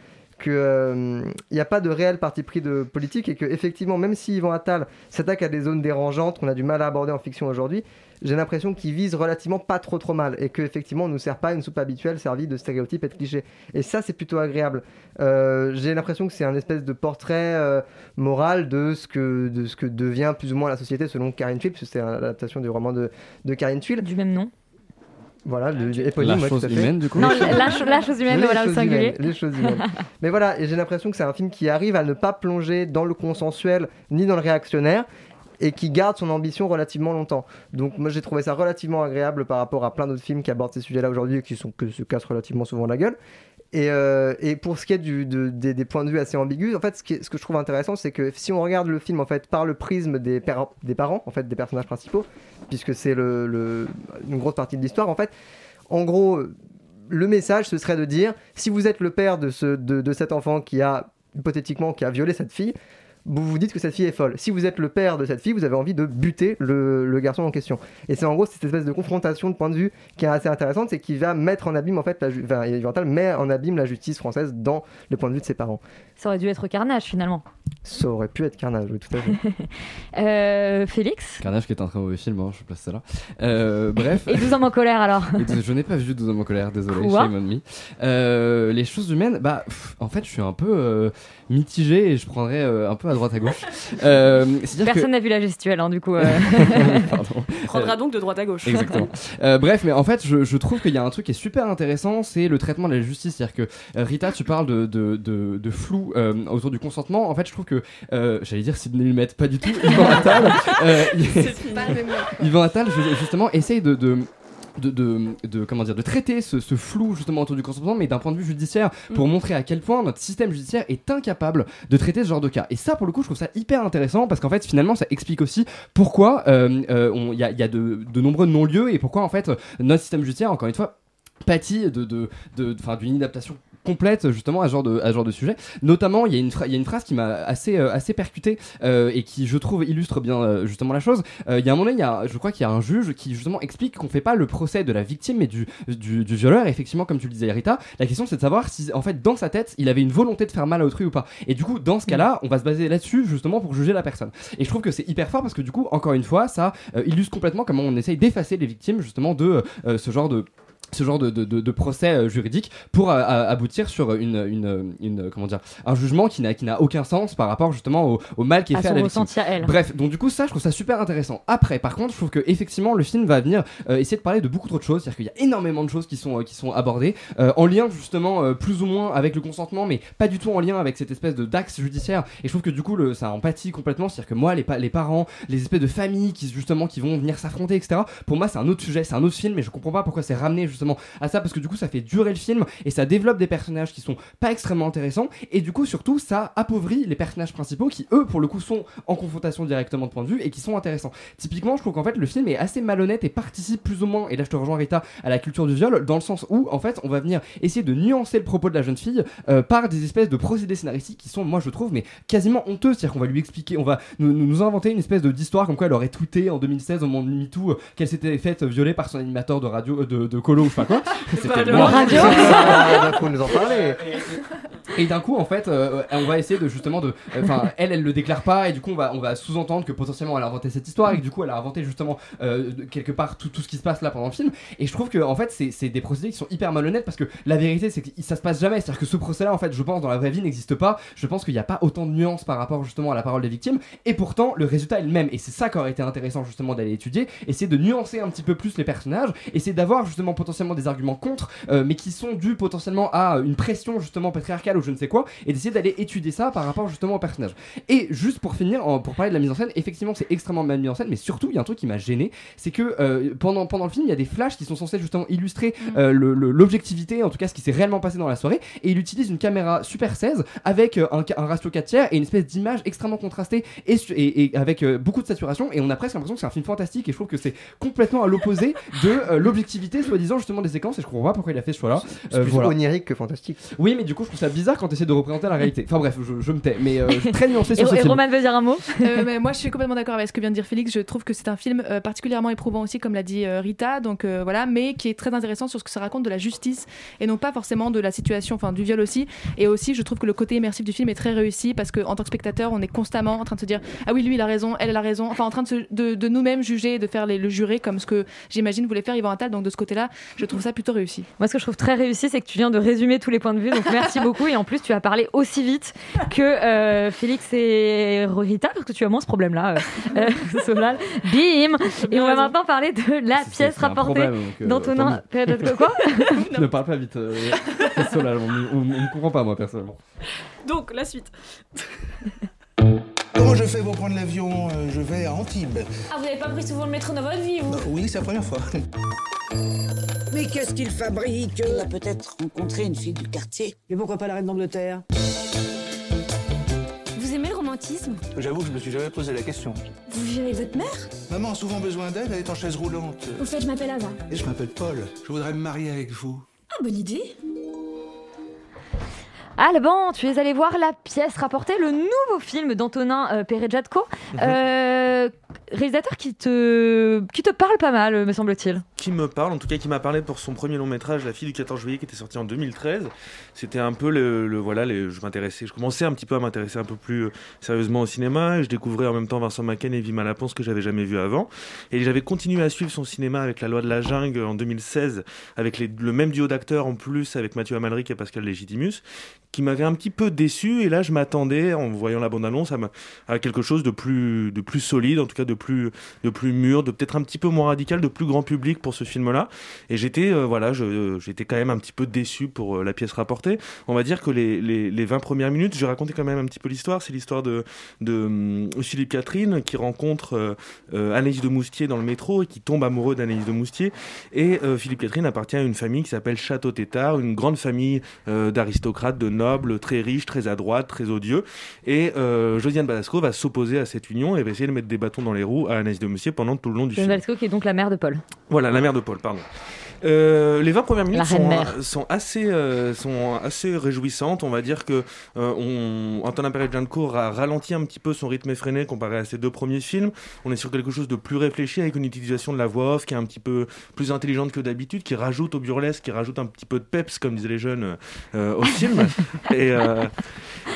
I: qu'il n'y a pas de réel parti pris de politique et que effectivement même si Yvan Attal s'attaque à des zones dérangeantes qu'on a du mal à aborder en fiction aujourd'hui j'ai l'impression qu'il vise relativement pas trop trop mal et que effectivement on nous sert pas une soupe habituelle servie de stéréotypes et de clichés. Et ça c'est plutôt agréable. Euh, j'ai l'impression que c'est un espèce de portrait euh, moral de ce que de ce que devient plus ou moins la société selon Karine puisque c'est l'adaptation du roman de, de Karine Thuil
A: du même nom
I: voilà, le, éponyme, La ouais, chose humaine, du coup.
A: Non, la cho- la chose humaine,
I: Les
A: voilà, au
I: choses
A: singulier.
I: humaines, les choses humaines. Mais voilà, et j'ai l'impression que c'est un film qui arrive à ne pas plonger dans le consensuel ni dans le réactionnaire et qui garde son ambition relativement longtemps. Donc moi j'ai trouvé ça relativement agréable par rapport à plein d'autres films qui abordent ces sujets-là aujourd'hui et qui sont, que se cassent relativement souvent la gueule. Et, euh, et pour ce qui est des, points de vue assez ambigus, en fait, ce, que je trouve intéressant, c'est que si on regarde le film en fait par le prisme des, des parents, en fait, des personnages principaux, puisque c'est une grosse partie de l'histoire, en fait, en gros, le message ce serait de dire si vous êtes le père de, de cet enfant qui a hypothétiquement qui a violé cette fille, vous vous dites que cette fille est folle. Si vous êtes le père de cette fille, vous avez envie de buter le, le garçon en question. Et c'est en gros cette espèce de confrontation de point de vue qui est assez intéressante, c'est qui va mettre en abîme en fait, la enfin, met en abîme la justice française dans le point de vue de ses parents.
A: Ça aurait dû être carnage finalement.
I: Ça aurait pu être carnage, oui, tout à fait.
A: Euh, Félix
I: Carnage qui est un très mauvais film, hein, je place ça là. Euh, bref.
A: Et 12 hommes en colère alors
I: Et je n'ai pas vu 12 hommes en colère, désolé,
A: Quoi
I: shame on me. Euh, les choses humaines, bah, pff, en fait, je suis un peu euh, mitigé et je prendrais euh, un peu à droite à gauche. Euh,
A: Personne
I: que-
A: n'a vu la gestuelle, hein, du coup. euh.
I: Pardon.
G: Prendra donc de droite à gauche.
I: Exactement. Euh, bref, mais en fait, je, je trouve qu'il y a un truc qui est super intéressant, c'est le traitement de la justice. C'est-à-dire que euh, Rita, tu parles de, de, de, de flou euh, autour du consentement. En fait, je trouve que, euh, j'allais dire Sidney Lumet, pas du tout. Yvan Attal, euh. Yvan Attal, je- justement, essaye de, de de, de, de- comment dire de traiter ce, ce flou justement autour du consentement mais d'un point de vue judiciaire pour montrer à quel point notre système judiciaire est incapable de traiter ce genre de cas. Et ça pour le coup je trouve ça hyper intéressant parce qu'en fait finalement ça explique aussi pourquoi euh, euh, il y a, il y a de, de nombreux non-lieux et pourquoi en fait notre système judiciaire encore une fois pâtit de, de, de- enfin, d'une inadaptation
J: complète justement à ce genre de, à ce genre de sujet. Notamment, il y y a une phrase qui m'a assez, euh, assez percuté euh, et qui, je trouve, illustre bien euh, justement la chose. Euh, il y a un moment, il y a, je crois qu'il y a un juge qui justement explique qu'on fait pas le procès de la victime mais du, du, du violeur. Et effectivement, comme tu le disais, Rita, la question c'est de savoir si, en fait, dans sa tête, il avait une volonté de faire mal à autrui ou pas. Et du coup, dans ce cas-là, on va se baser là-dessus justement pour juger la personne. Et je trouve que c'est hyper fort parce que du coup, encore une fois, ça euh, illustre complètement comment on essaye d'effacer les victimes justement de euh, ce genre de ce genre de, de, de, de procès euh, juridique pour euh, à- aboutir sur une, une, une comment dire un jugement qui n'a qui n'a aucun sens par rapport justement au, au mal qui est
A: À
J: fait à la victime.
A: ressenti à elle.
J: Bref, donc du coup ça je trouve ça super intéressant. Après par contre je trouve que effectivement le film va venir euh, essayer de parler de beaucoup trop de choses, c'est-à-dire qu'il y a énormément de choses qui sont euh, qui sont abordées euh, en lien justement plus ou moins avec le consentement mais pas du tout en lien avec cette espèce de d'axe judiciaire et je trouve que du coup le, ça empathie complètement, c'est-à-dire que moi les, pa- les parents, les espèces de familles qui justement qui vont venir s'affronter etc. Pour moi c'est un autre sujet, c'est un autre film et je comprends pas pourquoi c'est ramené justement à ça parce que du coup ça fait durer le film et ça développe des personnages qui sont pas extrêmement intéressants. Et du coup surtout ça appauvrit les personnages principaux qui eux pour le coup sont en confrontation directement de point de vue et qui sont intéressants. Typiquement je trouve qu'en fait le film est assez malhonnête et participe plus ou moins et là je te rejoins Rita à la culture du viol dans le sens où en fait on va venir essayer de nuancer le propos de la jeune fille euh, par des espèces de procédés scénaristiques qui sont moi je trouve mais quasiment honteux. C'est-à-dire qu'on va lui expliquer on va nous, inventer une espèce d'histoire comme quoi elle aurait tweeté en 2016 au moment de MeToo euh, qu'elle s'était faite violer par son animateur de radio euh, de, de colo pas quoi C'était
I: radio. Bah, faut nous en parler.
J: Et d'un coup, en fait, euh, on va essayer de justement de. Enfin, elle, elle le déclare pas, et du coup, on va, on va sous-entendre que potentiellement elle a inventé cette histoire, et que du coup, elle a inventé justement euh, quelque part tout, tout ce qui se passe là pendant le film. Et je trouve que, en fait, c'est c'est des procédés qui sont hyper malhonnêtes parce que la vérité, c'est que ça se passe jamais. C'est-à-dire que ce procès-là, en fait, je pense, dans la vraie vie, n'existe pas. Je pense qu'il n'y a pas autant de nuances par rapport justement à la parole des victimes, et pourtant, le résultat est le même. Et c'est ça qui aurait été intéressant justement d'aller étudier, essayer de nuancer un petit peu plus les personnages, essayer d'avoir justement potentiellement des arguments contre, euh, mais qui sont dus potentiellement à une pression justement patriarcale ou je ne sais quoi, et d'essayer d'aller étudier ça par rapport justement au personnage. Et juste pour finir, en- pour parler de la mise en scène, effectivement c'est extrêmement mal mis en scène, mais surtout il y a un truc qui m'a gêné, c'est que euh, pendant, pendant le film il y a des flashs qui sont censés justement illustrer euh, le- le- l'objectivité, en tout cas ce qui s'est réellement passé dans la soirée, et il utilise une caméra Super 16 avec euh, un, ratio 4 tiers et une espèce d'image extrêmement contrastée et, et- et avec euh, beaucoup de saturation, et on a presque l'impression que c'est un film fantastique, et je trouve que c'est complètement à l'opposé de euh, l'objectivité soi-disant justement des séquences, et je comprends pas pourquoi il a fait ce choix-là.
I: C'est plus onirique que fantastique.
J: Oui, mais du coup, je trouve ça bizarre quand tu essaies de représenter la réalité. Enfin bref, je, je me tais, mais euh, je suis très nuancé sur ce
A: Et, et
J: film.
A: Roman veut dire un mot?
F: Euh, mais moi, je suis complètement d'accord avec ce que vient de dire Félix. Je trouve que c'est un film euh, particulièrement éprouvant aussi, comme l'a dit euh, Rita. Donc euh, voilà, mais qui est très intéressant sur ce que ça raconte de la justice et non pas forcément de la situation, enfin du viol aussi. Et aussi, je trouve que le côté immersif du film est très réussi parce qu'en tant que spectateur, on est constamment en train de se dire ah oui, lui il a raison, elle elle a raison. Enfin, en train de, se- de, de nous-mêmes juger, de faire les, le juré comme ce que j'imagine voulait faire Yvan Attal. Donc de ce côté-là, je trouve ça plutôt réussi.
A: Moi, ce que je trouve très réussi, c'est que tu viens de résumer tous les points de vue. Donc, merci beaucoup. Et en plus, tu as parlé aussi vite que euh, Félix et Rita, parce que tu as moins ce problème-là, euh, euh, Solal. Bim Et on va maintenant parler de la pièce rapportée
J: euh,
A: d'Antonin. Peut-être quoi
J: ne parle pas vite. euh, c'est Solal, on ne comprend pas, moi, personnellement.
G: Donc, la suite.
K: Comment je fais pour prendre l'avion Euh, Je vais à Antibes.
L: Ah, vous n'avez pas pris souvent le métro dans votre vie, vous?
K: Oui, c'est la première fois.
M: Mais qu'est-ce qu'il fabrique Il a peut-être rencontré une fille du quartier. Et pourquoi pas la reine d'Angleterre
L: Vous aimez le romantisme
K: J'avoue que je me suis jamais posé la question.
L: Vous vivez avec votre mère
K: Maman a souvent besoin d'aide, elle est en chaise roulante.
L: Au fait, je m'appelle Ava.
K: Et je m'appelle Paul. Je voudrais me marier avec vous.
L: Ah, bonne idée.
A: Alban, tu es allé voir la pièce rapportée, le nouveau film d'Antonin euh, Perejatko, euh, réalisateur qui te, qui te parle pas mal, me semble-t-il.
N: qui me parle, en tout cas qui m'a parlé pour son premier long métrage, La fille du 14 juillet, qui était sorti en 2013. C'était un peu le, le- voilà, les- je m'intéressais, je commençais un petit peu à m'intéresser un peu plus euh, sérieusement au cinéma. Et je découvrais en même temps Vincent Macaigne et Vima Laponce que j'avais jamais vu avant. Et j'avais continué à suivre son cinéma avec La loi de la jungle en 2016, avec les- le même duo d'acteurs en plus avec Mathieu Amalric et Pascal Légitimus, qui m'avait un petit peu déçu. Et là, je m'attendais, en voyant la bande-annonce, à, à quelque chose de plus, de plus solide, en tout cas de plus, de plus mûr, de peut-être un petit peu moins radical, de plus grand public pour ce film-là. Et j'étais, euh, voilà, je- j'étais quand même un petit peu déçu pour euh, la pièce rapportée. On va dire que les, les, les 20 premières minutes, je vais raconter quand même un petit peu l'histoire. C'est l'histoire de, de hum, Philippe Catherine qui rencontre euh, euh, de Moustier dans le métro et qui tombe amoureux d'Anaïs de Moustier. Et euh, Philippe Catherine appartient à une famille qui s'appelle Château Tétard, une grande famille euh, d'aristocrates, de très riches, très à droite, très odieux. Et euh, Josiane Balasco va s'opposer à cette union et va essayer de mettre des bâtons dans les roues à Anaïs de Moustier pendant tout le long du
A: John
N: film.
A: Qui est donc la mère de Paul.
N: Voilà, la mère de Paul, pardon. Euh, les 20 premières minutes
A: reine
N: sont, assez, euh, sont assez réjouissantes. On va dire que euh, on, Antonin Perejanko a ralenti un petit peu son rythme effréné comparé à ses deux premiers films. On est sur quelque chose de plus réfléchi avec une utilisation de la voix off qui est un petit peu plus intelligente que d'habitude, qui rajoute au burlesque, qui rajoute un petit peu de peps, comme disaient les jeunes, euh, au film. et, euh,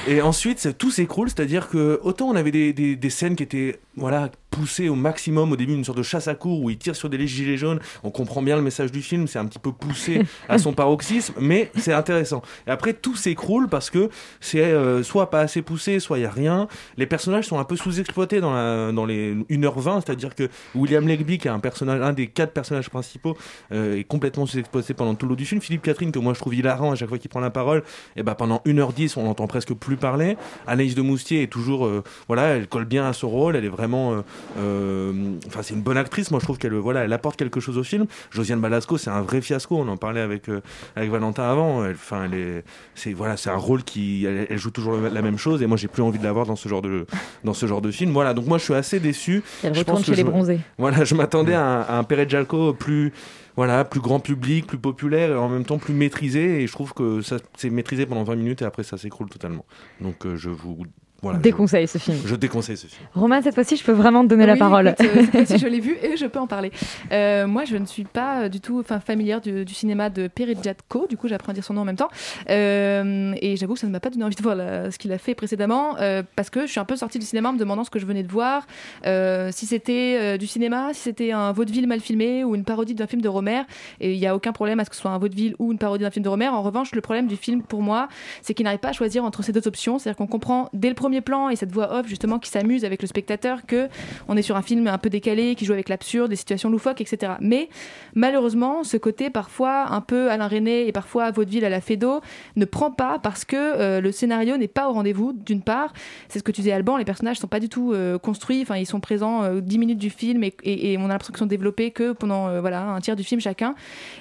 N: et ensuite, tout s'écroule, c'est-à-dire que autant on avait des, des- des scènes qui étaient voilà, poussées au maximum, au début une sorte de chasse à cour où il tire sur des gilets jaunes, on comprend bien le message du film, c'est un petit peu poussé à son paroxysme, mais c'est intéressant. Et après, tout s'écroule parce que c'est euh, soit pas assez poussé, soit il y a rien. Les personnages sont un peu sous-exploités dans, la, dans les 1h20, c'est-à-dire que William Legby, qui est un, personnage, un des quatre personnages principaux, euh, est complètement sous-exploité pendant tout le long du film. Philippe Catherine, que moi je trouve hilarant à chaque fois qu'il prend la parole, et ben pendant 1h10, on l'entend presque plus parler. Anaïs de Moustier est toujours, euh, voilà, elle colle bien à ce rôle, elle est vraiment, enfin c'est une bonne actrice. Moi je trouve qu'elle, euh, voilà, elle apporte quelque chose au film. Josiane Balasco, c'est un vrai fiasco. On en parlait avec euh, avec Valentin avant. Enfin, elle c'est voilà, c'est un rôle qui, elle, elle joue toujours le- la même chose. Et moi j'ai plus envie de la voir dans ce genre de dans ce genre de film. Voilà, donc moi je suis assez déçu.
A: Elle
N: Je pense
A: chez
N: que
A: les
N: je-
A: bronzés.
N: Voilà, je m'attendais à un, à un Pere Jalco plus voilà, plus grand public, plus populaire et en même temps plus maîtrisé. Et je trouve que ça c'est maîtrisé pendant 20 minutes et après ça s'écroule totalement. Donc euh, je vous voilà, je-
A: Déconseille ce film.
N: Je, déconseille ce film.
A: Romain, cette fois-ci, je peux vraiment te donner la parole.
F: écoute, euh, cette fois-ci, je l'ai vu et je peux en parler. Euh, moi, je ne suis pas euh, du tout enfin, familière du, du cinéma de Peredjatko, du coup, j'apprends à dire son nom en même temps. Euh, et j'avoue que ça ne m'a pas donné envie de voir la- ce qu'il a fait précédemment, euh, parce que je suis un peu sortie du cinéma en me demandant ce que je venais de voir, euh, si c'était euh, du cinéma, si c'était un vaudeville mal filmé ou une parodie d'un film de Romer. Et il n'y a aucun problème à ce que ce soit un vaudeville ou une parodie d'un film de Romer. En revanche, le problème du film, pour moi, c'est qu'il n'arrive pas à choisir entre ces deux options. C'est-à-dire qu'on comprend dès le premier plan et cette voix off, justement, qui s'amuse avec le spectateur, que on est sur un film un peu décalé, qui joue avec l'absurde, des situations loufoques, etc. Mais malheureusement, ce côté parfois un peu Alain René et parfois vaudeville à la Fédo ne prend pas parce que euh, le scénario n'est pas au rendez-vous. D'une part, c'est ce que tu disais Alban, les personnages sont pas du tout euh, construits. Enfin, ils sont présents euh, 10 minutes du film et, et- on a l'impression qu'ils sont développés que pendant euh, voilà un tiers du film chacun.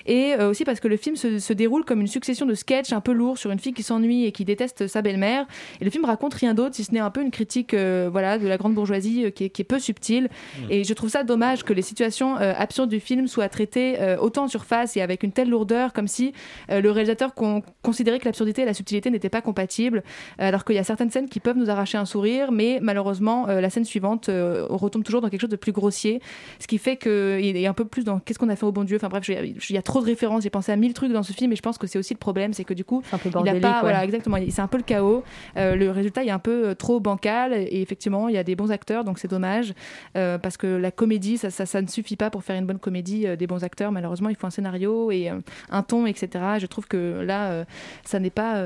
F: Et aussi parce que le film se, se déroule comme une succession de sketchs un peu lourds sur une fille qui s'ennuie et qui déteste sa belle-mère. Et le film raconte rien d'autre si ce n'est un peu une critique euh, voilà de la grande bourgeoisie euh, qui, est, qui est peu subtile. Et je trouve ça dommage que les situations euh, absurdes du film soient traitées euh, autant en surface et avec une telle lourdeur comme si euh, le réalisateur con- considérait que l'absurdité et la subtilité n'étaient pas compatibles. Alors qu'il y a certaines scènes qui peuvent nous arracher un sourire, mais malheureusement euh, la scène suivante euh, retombe toujours dans quelque chose de plus grossier, ce qui fait qu'il est un peu plus dans qu'est-ce qu'on a fait au bon Dieu. Enfin bref, il y a trop de références. J'ai pensé à mille trucs dans ce film, et je pense que c'est aussi le problème, c'est que du coup, il a pas,
A: ouais.
F: voilà, exactement, c'est un peu le chaos. Euh, le résultat est un peu euh, trop bancal, et effectivement, il y a des bons acteurs, donc c'est dommage euh, parce que la comédie, ça, ça, ne suffit pas pour faire une bonne comédie. euh, des bons acteurs, malheureusement, il faut un scénario et un ton, etc. Je trouve que là, ça n'est pas,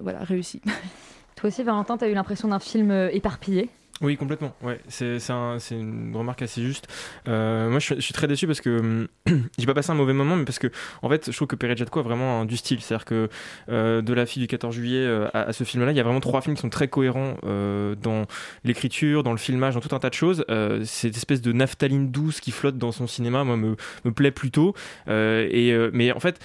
F: voilà, réussi.
A: Toi aussi, Valentin, t'as eu l'impression d'un film éparpillé?
O: Oui, complètement. Ouais, c'est un- une remarque assez juste. Euh, moi, je suis, très déçu parce que j'ai pas passé un mauvais moment, mais parce que en fait, je trouve que Perejatko a vraiment du style. C'est-à-dire que euh, de la fille du 14 juillet euh, à, ce film-là, il y a vraiment trois films qui sont très cohérents dans l'écriture, dans le filmage, dans tout un tas de choses. Cette espèce de naphtaline douce qui flotte dans son cinéma, moi, me, me plaît plutôt. Et mais en fait.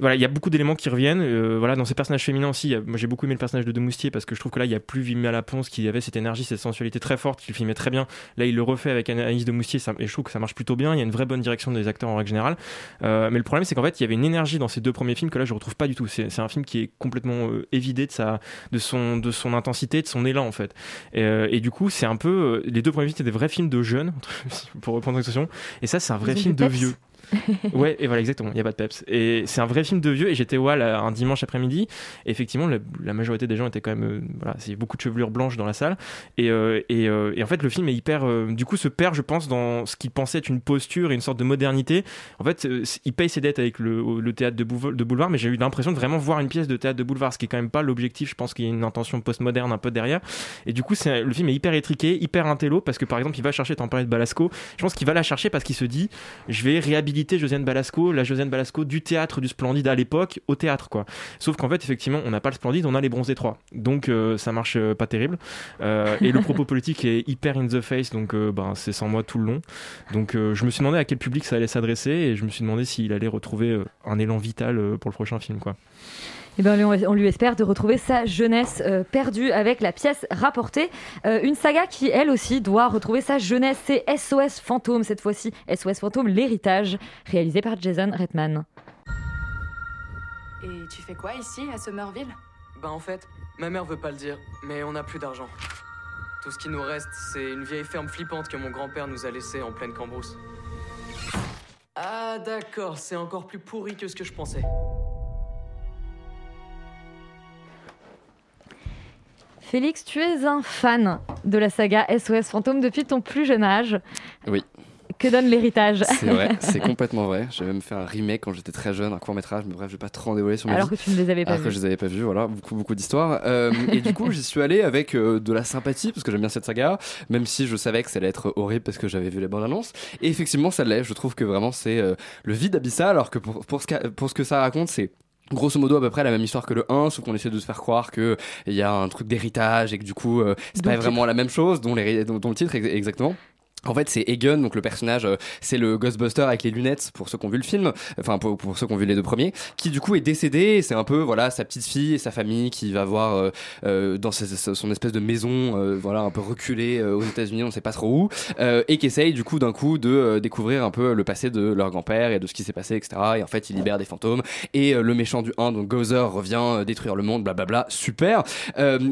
O: Voilà, il y a beaucoup d'éléments qui reviennent. euh, voilà, dans ces personnages féminins aussi, a- moi j'ai beaucoup aimé le personnage de Demoustier parce que je trouve que là il y a plus Vimy à la Ponce qui avait cette énergie, cette sensualité très forte, qu'il filmait très bien. Là, il le refait avec Anaïs de Moustier ça- et je trouve que ça marche plutôt bien. Il y a une vraie bonne direction des acteurs en règle générale. Euh, mais le problème, c'est qu'en fait, il y avait une énergie dans ces deux premiers films que là je retrouve pas du tout. C'est un film qui est complètement euh, évidé de sa, de son, de son intensité, de son élan en fait. Et, et du coup, c'est un peu les deux premiers films, c'était des vrais films de jeunes, pour reprendre l'expression. Et ça, c'est un vrai film de vieux. ouais, et voilà, exactement, il n'y a pas de peps. Et c'est un vrai film de vieux, et j'étais ouais, là, un dimanche après-midi, et effectivement, la, majorité des gens étaient quand même. euh, voilà, c'est beaucoup de chevelure blanche dans la salle. Et, euh, et, euh, en fait, le film est hyper. euh, du coup, se perd, je pense, dans ce qu'il pensait être une posture et une sorte de modernité. En fait, euh, il paye ses dettes avec le, théâtre de, boulevard, mais j'ai eu l'impression de vraiment voir une pièce de théâtre de boulevard, ce qui est quand même pas l'objectif. Je pense qu'il y a une intention postmoderne un peu derrière. Et du coup, le film est hyper étriqué, hyper intello, parce que par exemple, il va chercher, t'en parlais de Balasco, je pense qu'il va la chercher parce qu'il se dit, je vais réhabiliter Josiane Balasco, la Josiane Balasco du théâtre du Splendide à l'époque au théâtre, quoi. Sauf qu'en fait, effectivement, on n'a pas le Splendide, on a les Bronzés 3. Donc, euh, ça marche euh, pas terrible. Euh, et le propos politique est hyper in the face, donc ben, c'est sans moi tout le long. Donc, je me suis demandé à quel public ça allait s'adresser, et je me suis demandé s'il allait retrouver un élan vital pour le prochain film, quoi.
A: Eh ben, on, lui espère de retrouver sa jeunesse euh, perdue avec la pièce rapportée. Euh, une saga qui, elle aussi, doit retrouver sa jeunesse. C'est SOS Fantôme, cette fois-ci. SOS Fantôme, l'héritage, réalisé par Jason Reitman.
P: Et tu fais quoi ici, à Somerville?
Q: Bah en fait, ma mère veut pas le dire, mais on n'a plus d'argent. Tout ce qui nous reste, c'est une vieille ferme flippante que mon grand-père nous a laissée en pleine cambrousse. Ah d'accord, c'est encore plus pourri que ce que je pensais.
A: Félix, tu es un fan de la saga SOS Fantôme depuis ton plus jeune âge.
J: Oui,
A: Que donne l'héritage?
J: C'est vrai, c'est complètement vrai. J'ai même fait un remake quand j'étais très jeune, un court métrage, mais bref, je vais pas trop en dévoiler sur ma
A: Alors
J: vie.
A: que tu ne les avais pas
J: Alors que je les avais pas vus, voilà, beaucoup, beaucoup d'histoires. Euh, et du coup, j'y suis allé avec euh, de la sympathie, parce que j'aime bien cette saga, même si je savais que ça allait être horrible parce que j'avais vu les bandes annonces. Et effectivement, ça l'est. Je trouve que vraiment, c'est euh, le vide abyssal, alors que pour, pour, ce, pour ce que ça raconte, c'est. Grosso modo à peu près la même histoire que le 1, sauf qu'on essaie de se faire croire qu'il y a un truc d'héritage et que du coup euh, c'est pas vraiment la même chose, dont, les, dont, dont le titre ex- exactement. En fait, c'est Egan, donc le personnage, euh, c'est le Ghostbuster avec les lunettes, pour ceux qui ont vu le film, enfin pour, pour ceux qui ont vu les deux premiers, qui du coup est décédé. C'est un peu voilà sa petite fille et sa famille qui va voir euh, euh, dans ses- son espèce de maison, euh, voilà un peu reculée euh, aux États-Unis, on sait pas trop où, euh, et qui essaye du coup d'un coup de découvrir un peu le passé de leur grand-père et de ce qui s'est passé, etc. Et en fait, il libère des fantômes et le méchant du 1, donc Gozer, revient détruire le monde, blablabla, super.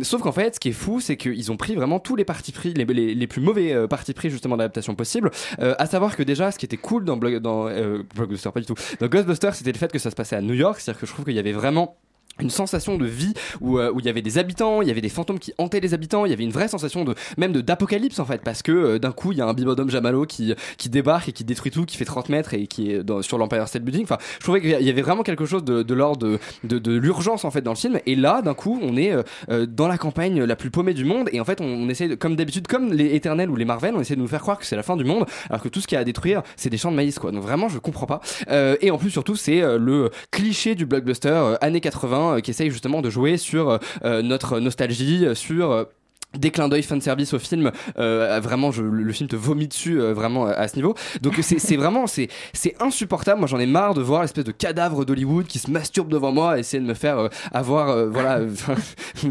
J: Sauf qu'en fait, ce qui est fou, c'est qu'ils ont pris vraiment tous les partis pris, les, les, les plus mauvais partis pris justement d'adaptation possible. Euh, à savoir que déjà, ce qui était cool dans, Block- dans euh, pas du tout, dans Ghostbusters, c'était le fait que ça se passait à New York, c'est-à-dire que je trouve qu'il y avait vraiment une sensation de vie où euh, où il y avait des habitants, il y avait des fantômes qui hantaient les habitants, il y avait une vraie sensation de même de d'apocalypse en fait parce que euh, d'un coup il y a un bibodome Jamalo qui qui débarque et qui détruit tout, qui fait 30 mètres et qui est dans- sur l'Empire State Building. Enfin, je trouvais qu'il y avait vraiment quelque chose de, de l'ordre de, de, de l'urgence en fait dans le film. Et là, d'un coup, on est euh, euh, dans la campagne la plus paumée du monde et en fait on, on essaie de- comme d'habitude, comme les Éternels ou les Marvel, on essaie de nous faire croire que c'est la fin du monde alors que tout ce qu'il y a à détruire c'est des champs de maïs quoi. Donc vraiment je comprends pas. Euh, et en plus surtout c'est euh, le cliché du blockbuster années 80 euh, qui essaye justement de jouer sur euh, euh, notre nostalgie, sur des clins d'œil fan service au film euh, vraiment je, le film te vomit dessus euh, vraiment à ce niveau donc c'est vraiment c'est c'est insupportable moi j'en ai marre de voir l'espèce de cadavre d'Hollywood qui se masturbe devant moi et essayer de me faire euh, avoir euh, voilà je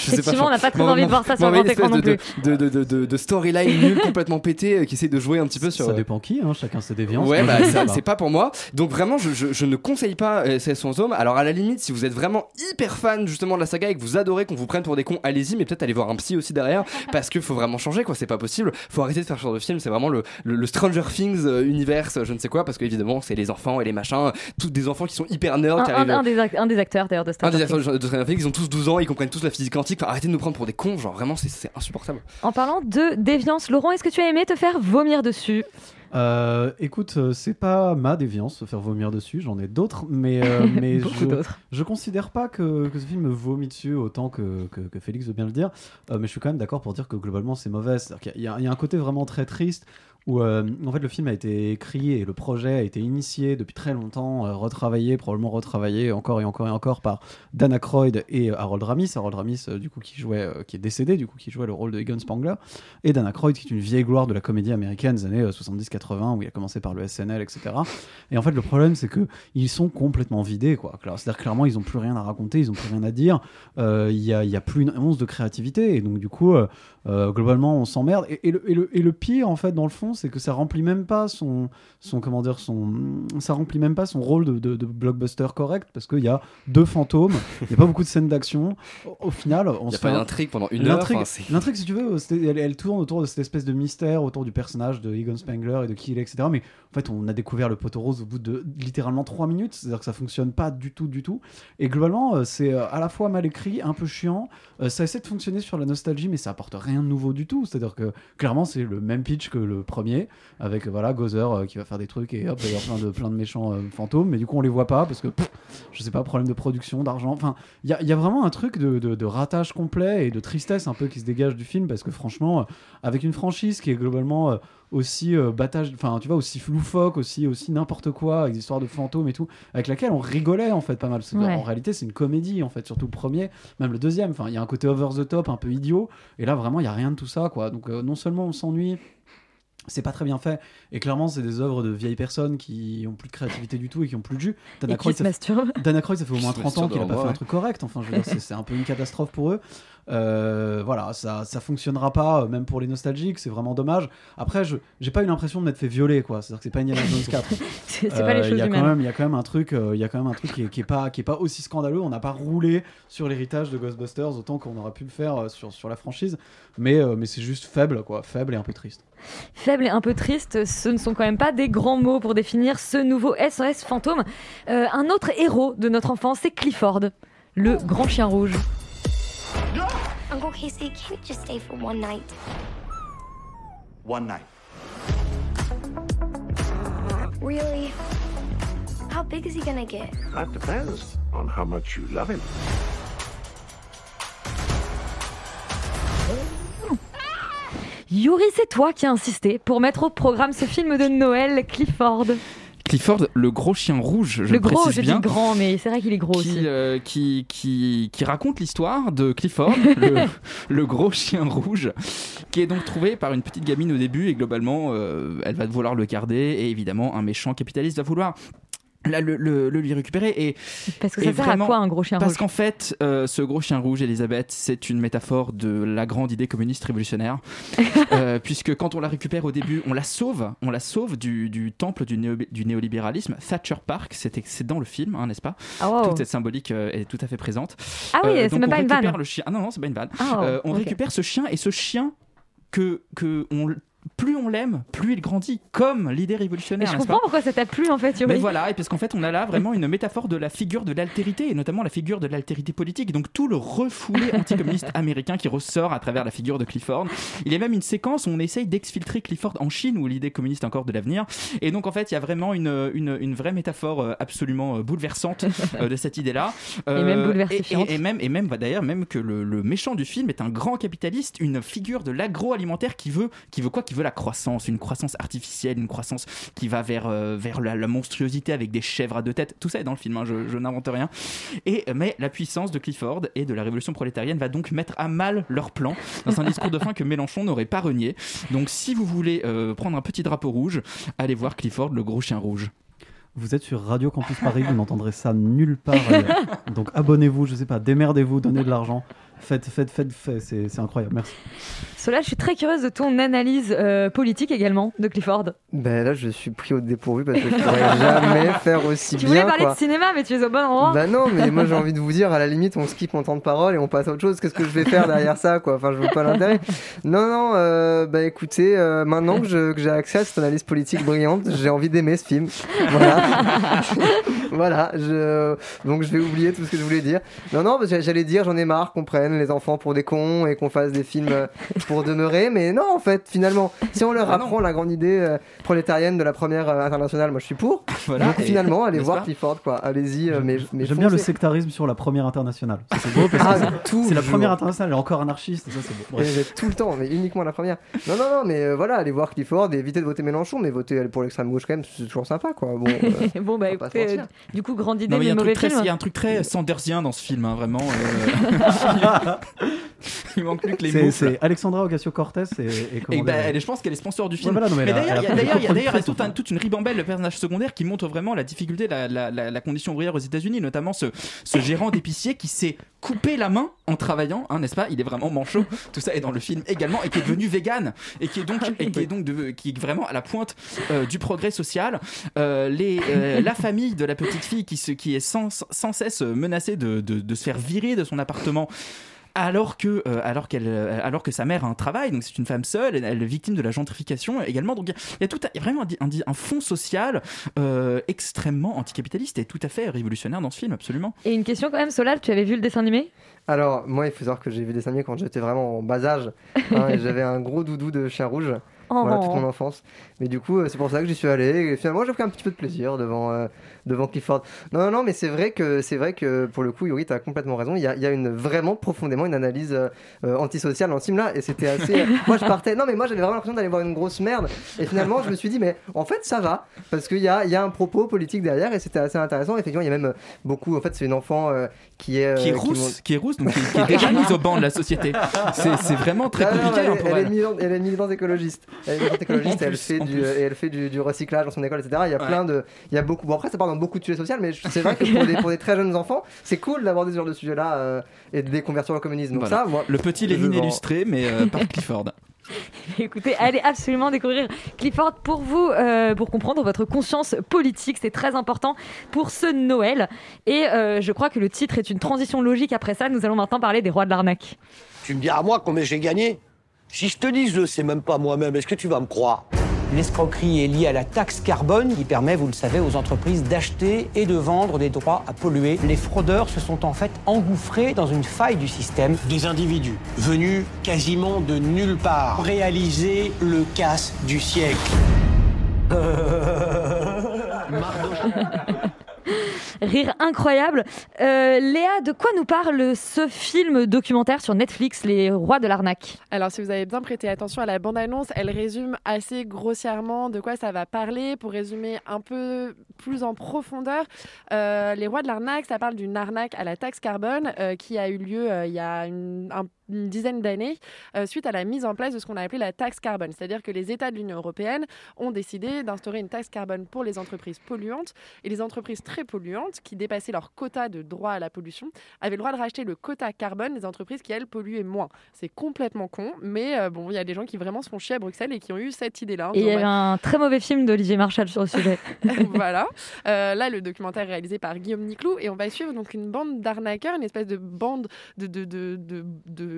J: sais pas
A: Effectivement, on n'a pas très envie de voir ça sur grand écran non
J: de, de, de, de, de, de storyline nul complètement pété euh, qui essaie de jouer un petit peu sur
B: Ça dépend qui, hein, chacun ses déviances.
J: Ouais, bah, c'est pas pour moi. Donc vraiment, je, je, je ne conseille pas euh, CS Fantôme. Alors à la limite, si vous êtes vraiment hyper fan justement de la saga et que vous adorez qu'on vous prenne pour des cons, allez-y, mais peut-être allez voir un psy aussi derrière, parce qu'il faut vraiment changer, quoi. C'est pas possible. Faut arrêter de faire ce genre de film. C'est vraiment le, le, le Stranger Things euh, universe, je ne sais quoi, parce qu'évidemment, c'est les enfants et les machins, tous des enfants qui sont hyper nerds,
A: Un,
J: qui
A: un-
J: arrivent.
A: un des, ac- un des acteurs d'ailleurs de
J: un
A: Stranger
J: des
A: Things.
J: acteurs de Stranger Things, ils ont tous 12 ans, ils comprennent tous la physique quantique. Enfin, arrêtez de nous prendre pour des cons, genre vraiment, c'est insupportable.
A: En parlant de déviance, Laurent, est-ce que tu as aimé te faire vomir dessus?
B: Euh, écoute, euh, c'est pas ma déviance se faire vomir dessus, j'en ai d'autres, mais, euh, mais je, considère pas que, que ce film me vomit dessus autant que, que, que Félix veut bien le dire, Euh, mais je suis quand même d'accord pour dire que globalement c'est mauvais. Y, il y a un côté vraiment très triste où euh, en fait le film a été écrit et le projet a été initié depuis très longtemps, euh, retravaillé, probablement retravaillé encore et encore et encore par Dan Aykroyd et euh, Harold Ramis. Harold Ramis du coup qui jouait, qui est décédé du coup qui jouait le rôle de Egon Spangler et Dan Aykroyd qui est une vieille gloire de la comédie américaine des années euh, 70-80 où il a commencé par le SNL etc. Et en fait le problème c'est que ils sont complètement vidés quoi. C'est-à-dire clairement ils ont plus rien à raconter, ils ont plus rien à dire. Il y, a, a plus une once de créativité et donc du coup euh, globalement on s'emmerde. Et, et le, et, le, et le pire en fait dans le fond c'est que ça remplit même pas son, son comment dire son ça remplit même pas son rôle de, de- de blockbuster correct parce qu'il y a deux fantômes, il y a pas beaucoup de scènes d'action. Au, au final on
J: Y a
B: se
J: pas d'intrigue pendant une heure,
B: L'intrigue- si tu veux, elle, elle tourne autour de cette espèce de mystère, autour du personnage de Egon Spengler et de qui il est, etc. Mais en fait, on a découvert le poteau rose au bout de littéralement 3 minutes, c'est-à-dire que ça fonctionne pas du tout, du tout. Et globalement, euh, c'est euh, à la fois mal écrit, un peu chiant. Ça essaie de fonctionner sur la nostalgie, mais ça apporte rien de nouveau du tout. C'est-à-dire que clairement, c'est le même pitch que le premier, avec voilà Gozer euh, qui va faire des trucs et hop, il y a plein de, plein de méchants euh, fantômes, mais du coup, on les voit pas parce que pff, je sais pas, problème de production, d'argent. Enfin, il y a, vraiment un truc de, de- ratage complet et de tristesse un peu qui se dégage du film parce que franchement, euh, avec une franchise qui est globalement aussi euh, battage, enfin, tu vois, aussi loufoque, aussi, aussi n'importe quoi, avec des histoires de fantômes et tout, avec laquelle on rigolait en fait pas mal.
A: Ouais.
B: En réalité, c'est une comédie en fait, surtout le premier, même le deuxième. Enfin, il y a un côté over the top, un peu idiot, et là vraiment, il y a rien de tout ça quoi. Donc, euh, non seulement on s'ennuie. c'est pas très bien fait et clairement c'est des œuvres de vieilles personnes qui ont plus de créativité du tout et qui ont plus de jus Dan
A: Et qui
B: Aykroyd,
A: se
B: ça fait- ça au moins
R: Qui se
B: 30 ans qu'il a pas fait
R: moi,
B: un truc correct enfin je veux dire, c'est c'est un peu une catastrophe pour eux Euh, voilà ça ça fonctionnera pas euh, même pour les nostalgiques c'est vraiment dommage. Après je j'ai pas eu l'impression de m'être fait violer quoi. C'est à dire que c'est pas Indiana Jones 4
A: C'est- pas les
B: Euh, il
A: choses
B: y a
A: du
B: quand
A: même.
B: il y a quand même un truc il y a quand même un truc qui est, qui est pas qui est pas aussi scandaleux. On n'a pas roulé sur l'héritage de Ghostbusters autant qu'on aurait pu le faire sur sur la franchise. Mais mais c'est juste faible quoi. Faible et un peu triste.
A: Faible et un peu triste, ce ne sont quand même pas des grands mots pour définir ce nouveau SOS fantôme. Euh, un autre héros de notre enfance, c'est Clifford, le grand chien rouge.
S: Uncle Casey, can't you just stay for one night?
H: One night.
S: Really? How big is he gonna get?
T: That depends on how much you love him.
A: Yuri, c'est toi qui as insisté pour mettre au programme ce film de Noël, Clifford.
D: Clifford, le gros chien rouge, je
A: le gros,
D: précise
A: je
D: bien.
A: dis grand, mais c'est vrai qu'il est gros
D: qui,
A: aussi.
D: euh, qui, qui, qui raconte l'histoire de Clifford, le, le gros chien rouge, qui est donc trouvé par une petite gamine au début et globalement, euh, elle va vouloir le garder et évidemment, un méchant capitaliste va vouloir. Là, le, le- le lui récupérer et
A: Parce que ça sert à
D: vraiment-
A: quoi un gros chien
D: parce
A: rouge
D: qu'en fait euh, ce gros chien rouge Elisabeth c'est une métaphore de la grande idée communiste révolutionnaire Euh, puisque quand on la récupère au début on la sauve on la sauve du, du temple du, néo- du néolibéralisme Thatcher Park c'est dans le film hein, n'est-ce pas
A: wow.
D: toute cette symbolique euh, est tout à fait présente
A: Ah oui, c'est même
D: on
A: pas une
D: récupère
A: vanne.
D: le chien ah non non c'est pas une vanne
A: Ah,
D: on récupère ce chien et ce chien que, que on, plus on l'aime plus il grandit comme l'idée
A: Mais
D: révolutionnaire
A: je comprends pourquoi ça t'a plu en fait, Yuri.
D: mais voilà, et parce qu'en fait, on a là vraiment une métaphore de la figure de l'altérité, et notamment la figure de l'altérité politique, donc tout le refoulé anticommuniste américain qui ressort à travers la figure de Clifford. Il y a même une séquence où on essaye d'exfiltrer Clifford en Chine, où l'idée communiste est encore de l'avenir, et donc en fait, il y a vraiment une, une, une vraie métaphore euh, absolument euh, bouleversante euh, de cette idée-là.
A: Et même bouleversifiante.
D: Et, et même, et même bah, d'ailleurs, même que le, le méchant du film est un grand capitaliste, une figure de l'agroalimentaire qui veut, qui veut quoi? Qui veut la croissance, une croissance artificielle, une croissance qui va vers, euh, vers la, la monstruosité avec des chèvres à deux têtes. Tout ça est dans le film, hein, je, je n'invente rien. Et, mais la puissance de Clifford et de la révolution prolétarienne va donc mettre à mal leur plan dans un discours de fin que Mélenchon n'aurait pas renié. Donc si vous voulez euh, prendre un petit drapeau rouge, allez voir Clifford, le gros chien rouge.
B: Vous êtes sur Radio Campus Paris, vous n'entendrez ça nulle part ailleurs. Donc abonnez-vous, je sais pas, démerdez-vous, donnez de l'argent. Faites, faites, faites, faites, c'est c'est incroyable, merci.
A: Solal, je suis très curieuse de ton analyse euh, politique également de Clifford.
I: Ben là, je suis pris au dépourvu parce que je pourrais jamais faire aussi
A: Tu
I: bien.
A: voulais parler
I: quoi.
A: de cinéma, mais tu es au bon endroit.
I: Bah non, mais moi j'ai envie de vous dire, à la limite, on skip mon temps de parole et on passe à autre chose. Qu'est-ce que je vais faire derrière ça, quoi? Enfin, je veux pas l'intérêt. Non, non, euh, bah écoutez, euh, maintenant que je- que j'ai accès à cette analyse politique brillante, j'ai envie d'aimer ce film. Voilà. voilà, je... donc je vais oublier tout ce que je voulais dire. Non, non, parce que j'allais dire, j'en ai marre qu'on prenne les enfants pour des cons et qu'on fasse des films euh, pour demeurer, mais non, en fait, finalement, si on leur
D: Ah
I: apprend la grande idée euh, prolétarienne de la première euh, internationale, moi je suis pour.
D: Voilà,
I: donc finalement, allez voir Clifford, quoi. Allez-y, euh, mais, mais
B: J'aime bien le sectarisme sur la première internationale. C'est beau parce que
I: Ah,
B: c'est- c'est la première internationale, elle est encore anarchiste, ça c'est beau.
I: Êtes tout le temps, mais uniquement la première. Non, non, non, mais euh, voilà, allez voir Clifford et évitez de voter Mélenchon, mais votez pour l'extrême gauche quand même, c'est toujours sympa, quoi. Bon, euh,
A: bon, bah écoutez, du coup, grande idée,
D: Non, mais il y a
A: mais
D: un
A: mauvais
D: truc très,
A: film.
D: il y a un truc très sandersien dans ce film, hein, vraiment. euh. il manque plus que les mots.
B: C'est Alexandra Ocasio-Cortez et, et comment
D: Et bah,
B: dire,
D: elle, je pense qu'elle est sponsor du film.
B: Ouais, voilà, non, mais
D: d'ailleurs, il y a- d'ailleurs, toute, un- toute une ribambelle de personnages secondaires qui montrent vraiment la difficulté, la, la, la, la condition ouvrière aux États-Unis, notamment ce, ce gérant d'épicier qui s'est coupé la main en travaillant, hein, n'est-ce pas? Il est vraiment manchot. Tout ça est dans le film également et qui est devenu vegan et qui est donc, et qui est donc de- qui est vraiment à la pointe euh, du progrès social. Euh, les, euh, la famille de la petite fille qui, se, qui est sans, sans cesse menacée de, de, de se faire virer de son appartement alors que, euh, alors, qu'elle, euh, alors que sa mère a un travail, donc c'est une femme seule, elle, elle est victime de la gentrification également. Donc il y a- y, a tout, un- il y a vraiment un, un- un fond social euh, extrêmement anticapitaliste et tout à fait révolutionnaire dans ce film, absolument.
A: Et une question quand même, Solal, tu avais vu le dessin animé?
I: Alors, moi, il faut savoir que j'ai vu des animés quand j'étais vraiment en bas âge. hein, et j'avais un gros doudou de chien rouge.
A: Oh.
I: Voilà, toute mon enfance. Mais du coup, c'est pour ça que j'y suis allé. Et finalement, j'ai pris un petit peu de plaisir devant, euh, devant Clifford. Non, non, non, mais c'est vrai que c'est vrai que pour le coup, Yuri, t'as complètement raison. Il y a, il y a une vraiment profondément une analyse euh, euh, antisociale dans ce film-là, et c'était assez. moi, je partais. Non, mais moi, j'avais vraiment l'impression d'aller voir une grosse merde, et finalement, je me suis dit, mais en fait, ça va, parce qu'il y a, il y a un propos politique derrière, et c'était assez intéressant. Effectivement, il y a même euh, beaucoup. En fait, c'est une enfant euh, qui est euh,
D: qui est rousse, qui est rousse, donc qui, qui est déjà mise au banc de la société. C'est vraiment très
I: Ah non,
D: compliqué
I: elle,
D: hein, pour
I: elle
D: elle.
I: est militante, elle est militante écologiste. Elle est militante écologiste et elle
D: plus,
I: fait, du, et elle fait du, du recyclage dans son école, etc. Il y a
D: Ouais.
I: plein de. Il y a beaucoup. Bon, après, ça part dans beaucoup de sujets sociaux, mais je- c'est vrai que pour des, pour des très jeunes enfants, c'est cool d'aborder ce genre de sujet-là euh, et de les convertir au communisme. Donc
D: Voilà.
I: ça, moi,
D: Le petit Lénine illustré, mais euh, par Clifford.
A: Écoutez, allez absolument découvrir Clifford pour vous, euh, pour comprendre votre conscience politique. C'est très important pour ce Noël. Et euh, je crois que le titre est une transition logique. Après ça, nous allons maintenant parler des rois de l'arnaque.
U: Tu me diras moi combien j'ai gagné? Si je te dis je le sais même pas moi-même, est-ce que tu vas me croire?
V: L'escroquerie est liée à la taxe carbone qui permet, vous le savez, aux entreprises d'acheter et de vendre des droits à polluer. Les fraudeurs se sont en fait engouffrés dans une faille du système.
U: Des individus venus quasiment de nulle part réaliser le casse du siècle.
A: Rire incroyable. Euh, Léa, de quoi nous parle ce film documentaire sur Netflix, Les rois de l'arnaque?
C: Alors, si vous avez bien prêté attention à la bande-annonce, elle résume assez grossièrement de quoi ça va parler. Pour résumer un peu plus en profondeur, euh, les rois de l'arnaque, ça parle d'une arnaque à la taxe carbone euh, qui a eu lieu il y a une, un- une dizaine d'années euh, suite à la mise en place de ce qu'on a appelé la taxe carbone. C'est-à-dire que les États de l'Union européenne ont décidé d'instaurer une taxe carbone pour les entreprises polluantes et les entreprises très polluantes qui dépassaient leur quota de droit à la pollution avaient le droit de racheter le quota carbone des entreprises qui, elles, polluaient moins. C'est complètement con, mais euh, bon, il y a des gens qui vraiment se font chier à Bruxelles et qui ont eu cette idée-là.
A: Et il y avait un très mauvais film d'Olivier Marshall sur le sujet.
C: voilà. Euh, là, le documentaire est réalisé par Guillaume Niclou et on va suivre donc une bande d'arnaqueurs, une espèce de bande de, de, de, de-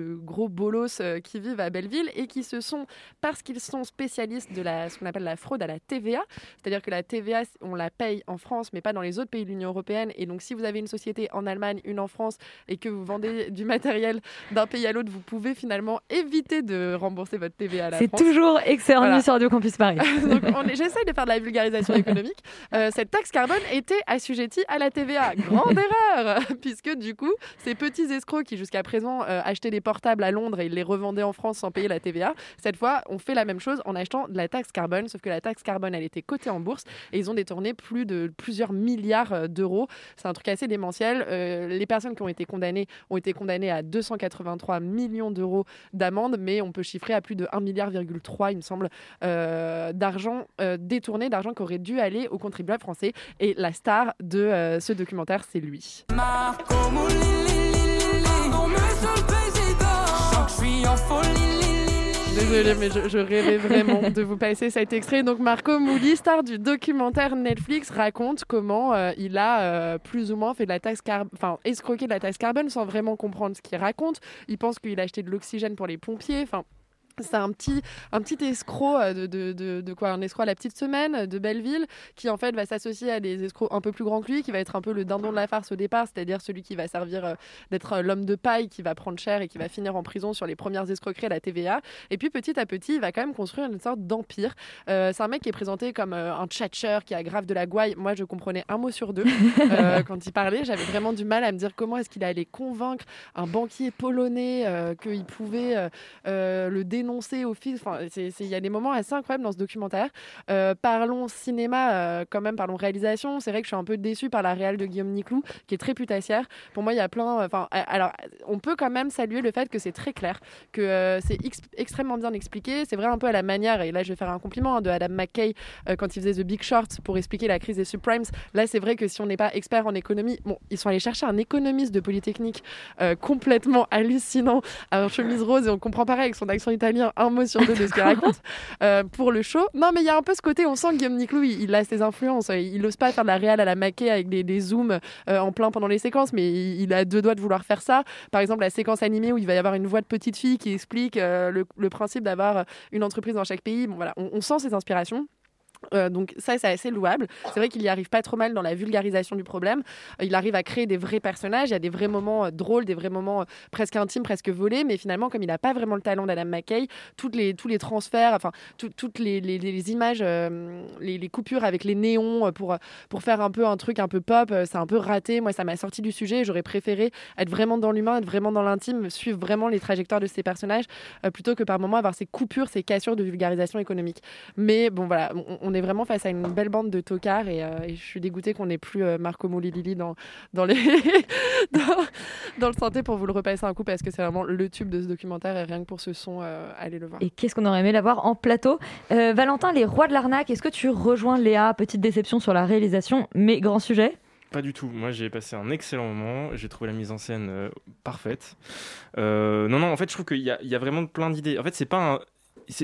C: de gros bolos euh, qui vivent à Belleville et qui se sont, parce qu'ils sont spécialistes de la, ce qu'on appelle la fraude à la TVA, c'est-à-dire que la TVA, on la paye en France, mais pas dans les autres pays de l'Union européenne. Et donc, si vous avez une société en Allemagne, une en France, et que vous vendez du matériel d'un pays à l'autre, vous pouvez finalement éviter de rembourser votre TVA à la
A: C'est toujours excellent
C: Voilà.
A: sur Radio Campus Paris.
C: J'essaye de faire de la vulgarisation économique. Euh, cette taxe carbone était assujettie à la TVA. Grande erreur, puisque du coup, ces petits escrocs qui jusqu'à présent euh, achetaient des portables à Londres et les revendaient en France sans payer la TVA, cette fois, on fait la même chose en achetant de la taxe carbone, sauf que la taxe carbone, elle était cotée en bourse et ils ont détourné plus de plusieurs milliards euh, d'euros. C'est un truc assez démentiel. Euh, les personnes qui ont été condamnées ont été condamnées à 283 millions d'euros d'amende, mais on peut chiffrer à plus de 1,3 milliard, il me semble, euh, d'argent détourné, d'argent qui aurait dû aller aux contribuables français. Et la star de ce documentaire, c'est lui. Désolée, mais je, rêvais vraiment de vous passer cet extrait. Donc, Marco Mouli, star du documentaire Netflix, raconte comment euh, il a euh, plus ou moins fait de la taxe carbone, enfin, escroqué de la taxe carbone sans vraiment comprendre ce qu'il raconte. Il pense qu'il a acheté de l'oxygène pour les pompiers. Enfin, c'est un petit, un petit escroc euh, de, de, de, de quoi Un escroc à la petite semaine euh, de Belleville qui en fait va s'associer à des escrocs un peu plus grands que lui, qui va être un peu le dindon de la farce au départ, c'est-à-dire celui qui va servir euh, d'être l'homme de paille, qui va prendre cher et qui va finir en prison sur les premières escroqueries à la TVA. Et puis petit à petit, il va quand même construire une sorte d'empire. Euh, c'est un mec qui est présenté comme euh, un tchatcheur qui a grave de la gouaille. Moi, je comprenais un mot sur deux euh, quand il parlait. J'avais vraiment du mal à me dire comment est-ce qu'il allait convaincre un banquier polonais qu'il pouvait le dénoncer au fil. Enfin, c'est- c'est- il y a des moments assez incroyables dans ce documentaire. Euh, parlons cinéma, euh, quand même, parlons réalisation. C'est vrai que je suis un peu déçue par la réal de Guillaume Niclou, qui est très putassière. Pour moi, il y a plein. Enfin, euh, alors, on peut quand même saluer le fait que c'est très clair, que c'est ex- extrêmement bien expliqué. C'est vrai un peu à la manière, et là, je vais faire un compliment hein, de Adam McKay quand il faisait The Big Short pour expliquer la crise des subprimes. Là, c'est vrai que si on n'est pas expert en économie, bon, ils sont allés chercher un économiste de Polytechnique complètement hallucinant, en chemise rose, et on comprend pareil avec son accent italien un mot sur deux de ce qu'il raconte euh, pour le show. Non, mais il y a un peu ce côté, on sent que Guillaume Niclou, il, il a ses influences. Il n'ose pas faire de la réal à la maquet avec des, des zooms euh, en plein pendant les séquences, mais il, il a deux doigts de vouloir faire ça. Par exemple, la séquence animée où il va y avoir une voix de petite fille qui explique euh, le, le principe d'avoir une entreprise dans chaque pays. Bon, voilà, on, on sent ses inspirations. Euh, donc ça, c'est assez louable. C'est vrai qu'il y arrive pas trop mal dans la vulgarisation du problème. Euh, il arrive à créer des vrais personnages. Il y a des vrais moments euh, drôles, des vrais moments presque intimes, presque volés. Mais finalement, comme il n'a pas vraiment le talent d'Adam McKay, toutes les, tous les transferts, enfin tout- toutes les, les- images, les, coupures avec les néons pour, pour faire un peu un truc un peu pop, c'est un peu raté. Moi, ça m'a sorti du sujet. J'aurais préféré être vraiment dans l'humain, être vraiment dans l'intime, suivre vraiment les trajectoires de ces personnages, plutôt que par moments avoir ces coupures, ces cassures de vulgarisation économique. Mais bon, voilà, on, on est vraiment face à une belle bande de tocards et, euh, et je suis dégoûtée qu'on n'ait plus euh, Marco Molilili dans, dans, les dans, dans le santé pour vous le repasser un coup parce que c'est vraiment le tube de ce documentaire et rien que pour ce son, euh, allez le voir.
A: Et qu'est-ce qu'on aurait aimé l'avoir en plateau? Euh, Valentin, les rois de l'arnaque, est-ce que tu rejoins Léa? Petite déception sur la réalisation, mais grand sujet?
O: Pas du tout. Moi, j'ai passé un excellent moment. J'ai trouvé la mise en scène euh, parfaite. Euh, non, non, en fait, je trouve qu'il y a vraiment plein d'idées. En fait, c'est pas un.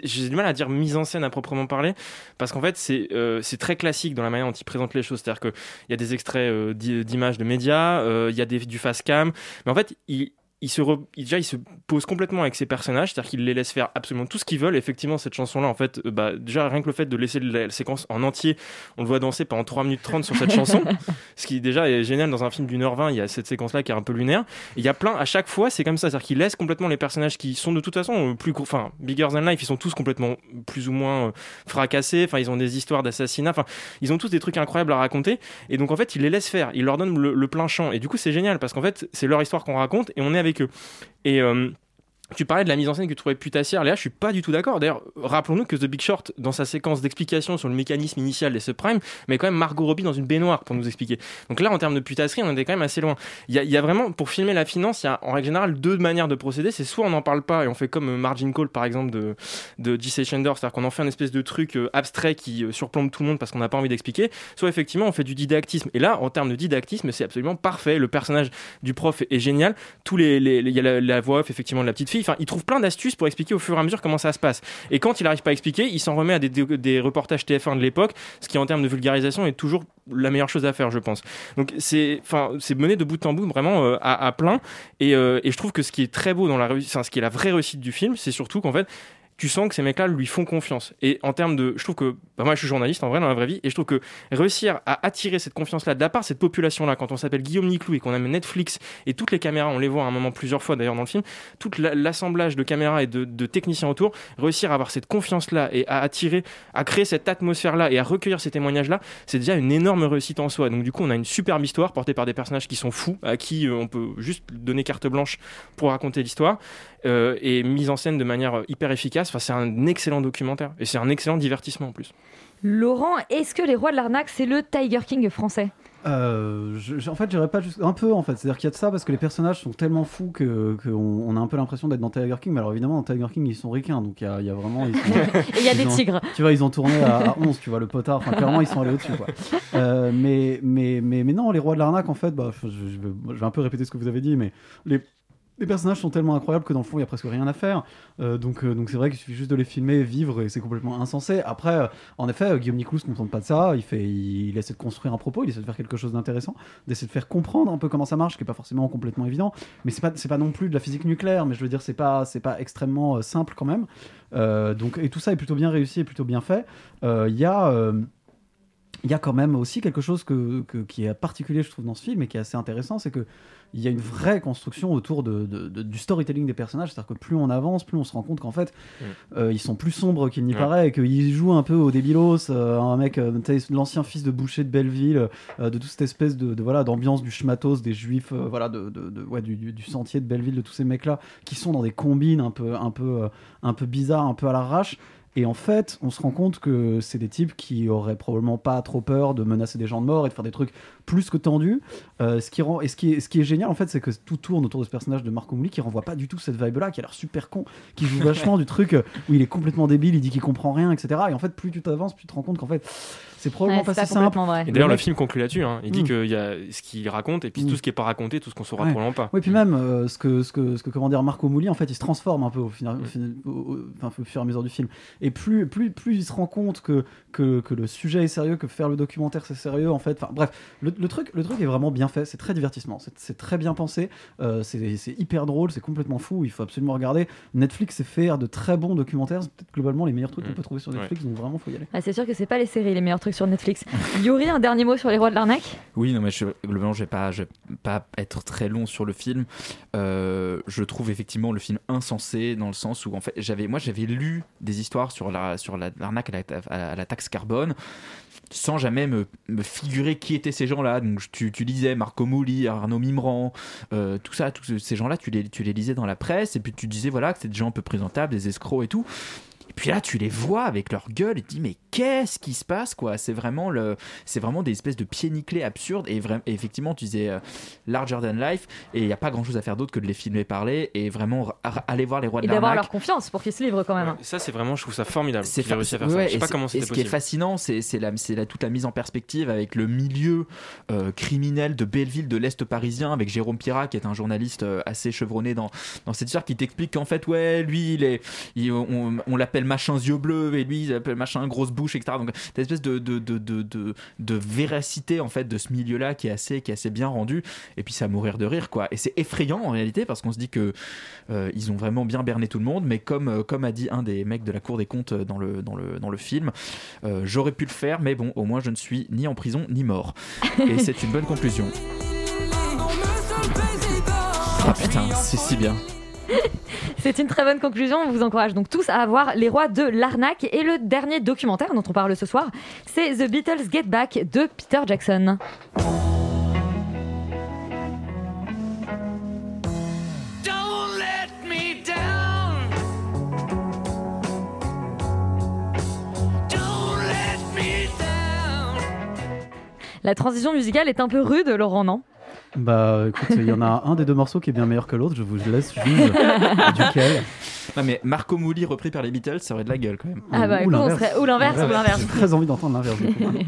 O: J'ai du mal à dire mise en scène à proprement parler, parce qu'en fait, c'est euh, très classique dans la manière dont il présente les choses. C'est-à-dire qu'il y a des extraits euh, d'i- d'images de médias, euh, il y a des, du face cam, mais en fait, il. Il se re- déjà il se pose complètement avec ses personnages c'est-à-dire qu'il les laisse faire absolument tout ce qu'ils veulent. Effectivement cette chanson là en fait euh, bah, déjà rien que le fait de laisser la, séquence en entier on le voit danser pendant 3 minutes 30 sur cette chanson ce qui déjà est génial dans un film d'une heure 20 il y a cette séquence là qui est un peu lunaire. Et il y a plein à chaque fois c'est comme ça c'est-à-dire qu'il laisse complètement les personnages qui sont de toute façon euh, plus enfin bigger than life ils sont tous complètement plus ou moins euh, fracassés enfin ils ont des histoires d'assassinats enfin ils ont tous des trucs incroyables à raconter. Et donc en fait il les laisse faire il leur donne le, le plein champ. Et du coup c'est génial parce qu'en fait c'est leur histoire qu'on raconte et on est avec et euh, tu parlais de la mise en scène que tu trouvais putassière, Léa, je suis pas du tout d'accord. D'ailleurs, rappelons-nous que The Big Short, dans sa séquence d'explication sur le mécanisme initial des subprimes, met quand même Margot Robbie dans une baignoire pour nous expliquer. Donc là, en termes de putasserie, on était quand même assez loin. Il y a, vraiment, pour filmer la finance, il y a en règle générale deux manières de procéder. C'est soit on n'en parle pas et on fait comme euh, Margin Call, par exemple, de, de. Chandler, c'est-à-dire qu'on en fait un espèce de truc euh, abstrait qui euh, surplombe tout le monde parce qu'on n'a pas envie d'expliquer. Soit effectivement, on fait du didactisme. Et là, en termes de didactisme, c'est absolument parfait. Le personnage du prof est, génial. Tous les, il y a la, voix effectivement, de la petite fille. Il trouve plein d'astuces pour expliquer au fur et à mesure comment ça se passe. Et quand il n'arrive pas à expliquer, il s'en remet à des, reportages TF1 de l'époque, ce qui en termes de vulgarisation est toujours la meilleure chose à faire, je pense. Donc c'est, enfin, c'est mené de bout en bout vraiment euh, à, plein. Et, euh, et je trouve que ce qui est très beau dans la réussite, ce qui est la vraie réussite du film, c'est surtout qu'en fait tu sens que ces mecs-là lui font confiance. Et en termes de. Je trouve que. bah, moi, je suis journaliste en vrai, dans la vraie vie, et je trouve que réussir à attirer cette confiance-là de la part de cette population-là, quand on s'appelle Guillaume Niclou et qu'on a Netflix et toutes les caméras, on les voit à un moment plusieurs fois d'ailleurs dans le film, tout la- l'assemblage de caméras et de, de techniciens autour, réussir à avoir cette confiance-là et à attirer, à créer cette atmosphère-là et à recueillir ces témoignages-là, c'est déjà une énorme réussite en soi. Donc, du coup, on a une superbe histoire portée par des personnages qui sont fous, à qui euh, on peut juste donner carte blanche pour raconter l'histoire euh, et mise en scène de manière euh, hyper efficace. Enfin, c'est un excellent documentaire et c'est un excellent divertissement en plus.
A: Laurent, est-ce que les rois de l'arnaque, c'est le Tiger King français?
B: Euh, je- en fait, j'irais pas juste un peu en fait. C'est-à-dire qu'il y a de ça parce que les personnages sont tellement fous que qu'on on a un peu l'impression d'être dans Tiger King. Mais alors évidemment, dans Tiger King, ils sont ricains, donc il y a, il y a vraiment. ils sont-
A: Et il y a
B: ils
A: des
B: ont-
A: tigres.
B: Tu vois, ils ont tourné à, à 11, tu vois, le potard. Enfin, clairement, ils sont allés au-dessus. quoi. Euh, mais, mais, mais, mais non, les rois de l'arnaque, en fait, bah, je, je vais un peu répéter ce que vous avez dit, mais les, les personnages sont tellement incroyables que dans le fond, il y a presque rien à faire. Euh, donc, euh, donc c'est vrai qu'il suffit juste de les filmer, vivre, et c'est complètement insensé. Après, euh, en effet, Guillaume Niclou se contente pas de ça. Il, fait, il, essaie de construire un propos, il essaie de faire quelque chose d'intéressant, d'essayer de faire comprendre un peu comment ça marche, qui est pas forcément complètement évident. Mais c'est pas, pas non plus de la physique nucléaire, mais je veux dire, c'est pas, pas extrêmement simple quand même. Donc, et tout ça est plutôt bien réussi et plutôt bien fait. Il y a. il y a quand même aussi quelque chose que, que- qui est particulier, je trouve, dans ce film et qui est assez intéressant, c'est que il y a une vraie construction autour de, de- de- du storytelling des personnages. C'est-à-dire que plus on avance, plus on se rend compte qu'en fait, euh, ils sont plus sombres qu'il n'y
O: Ouais.
B: paraît et qu'ils jouent un peu au débilos. euh, un mec, euh, l'ancien fils de boucher de Belleville, euh, de toute cette espèce de, voilà d'ambiance du schmatos, des juifs, voilà, de, ouais, du, du- du sentier de Belleville, de tous ces mecs-là qui sont dans des combines un peu, un peu, un peu bizarres, un peu à l'arrache. Et en fait, on se rend compte que c'est des types qui auraient probablement pas trop peur de menacer des gens de mort et de faire des trucs plus que tendus. Euh, ce qui rend et ce qui est, ce qui est génial en fait, c'est que tout tourne autour de ce personnage de Marco Mouli qui renvoie pas du tout cette vibe-là, qui a l'air super con, qui joue vachement du truc où il est complètement débile, il dit qu'il comprend rien, etc. Et en fait, plus tu t'avances, plus tu te rends compte qu'en fait, c'est probablement
A: Ouais,
B: pas
A: c'est
B: si
A: pas
B: simple.
A: vrai.
O: Et d'ailleurs, le film conclut là-dessus. hein. Il dit
B: Mm.
O: qu'il y a ce qu'il raconte et puis
B: Mm.
O: tout ce qui est pas raconté, tout ce qu'on saura
B: Ouais.
O: probablement pas.
B: Oui, puis même euh, ce que ce que ce que comment dire Marco Mouli en fait, il se transforme un peu au, final, au, final- au- au- enfin, au fur et à mesure du film. Et plus plus plus il se rend compte que que, que le sujet est sérieux, que faire le documentaire c'est sérieux en fait. Enfin bref, le, le truc le truc est vraiment bien fait, c'est très divertissement, c'est c'est très bien pensé, euh, c'est c'est hyper drôle, c'est complètement fou, il faut absolument regarder. Netflix sait faire de très bons documentaires, c'est peut-être globalement les meilleurs trucs qu'on peut trouver sur Netflix, donc vraiment faut y aller.
A: Ah, c'est sûr que c'est pas les séries les meilleurs trucs sur Netflix. Yuri, un dernier mot sur les rois de l'arnaque?
D: Oui, non, mais je, globalement, je vais pas, je vais pas être très long sur le film. Euh, je trouve effectivement le film insensé dans le sens où, en fait, j'avais, moi, j'avais lu des histoires sur la, sur la- l'arnaque à la, taxe carbone sans jamais me, figurer qui étaient ces gens-là. Donc tu, tu lisais Marco Mouli, Arnaud Mimran, euh, tout ça, tous ces gens-là, tu les, tu les lisais dans la presse et puis tu disais voilà que c'est des gens un peu présentables, des escrocs et tout. Et puis là, tu les vois avec leur gueule et tu te dis mais qu'est-ce qui se passe quoi? C'est vraiment le, c'est vraiment des espèces de pieds nickelés absurdes et, vraiment, effectivement, tu disais euh, larger than life et il n'y a pas grand-chose à faire d'autre que de les filmer parler et vraiment aller voir les rois
A: Et
D: de
A: d'avoir
D: l'arnaque.
A: leur confiance pour qu'ils se livrent quand même. hein.
O: Ça, c'est vraiment, je trouve ça formidable.
D: C'est fa-
O: réussi à faire
D: ouais,
O: ça. Je sais
D: et
O: pas
D: c'est-
O: comment
D: et
O: c'était
D: ce qui est
O: possible.
D: fascinant, c'est c'est la, c'est la- toute la mise en perspective avec le milieu euh, criminel de Belleville, de l'Est parisien, avec Jérôme Pirat, qui est un journaliste euh, assez chevronné dans, dans cette histoire, qui t'explique qu'en fait, ouais, lui, il est, il- on, on l'appelle machin yeux bleus, et lui, il l'appelle machin grosse bouche, etc. Donc, cette espèce de, de, de, de, de, véracité, en fait, de ce milieu-là qui est assez, qui est assez bien rendu. Et puis, c'est à mourir de rire, quoi. Et c'est effrayant, en réalité, parce qu'on se dit que euh, ils ont vraiment bien berné tout le monde, mais comme, euh, comme a dit un des mecs de la Cour des comptes euh, dans le, dans le, dans le film, euh, j'aurais pu le faire, mais bon, au moins je ne suis ni en prison ni mort. Et c'est une bonne conclusion. Ah putain, c'est si bien.
A: C'est une très bonne conclusion. On vous encourage donc tous à voir Les Rois de l'arnaque. Et le dernier documentaire dont on parle ce soir, c'est The Beatles Get Back de Peter Jackson. La transition musicale est un peu rude, Laurent, non?
B: Bah écoute, il y en a un des deux morceaux qui est bien meilleur que l'autre, je vous laisse juger duquel.
D: Non mais Marco Mouli repris par les Beatles, ça aurait de la gueule quand même.
A: Ah bah,
B: Ou
A: écoute, on
B: l'inverse.
A: serait- ou l'inverse, ou l'inverse.
B: J'ai très envie d'entendre l'inverse.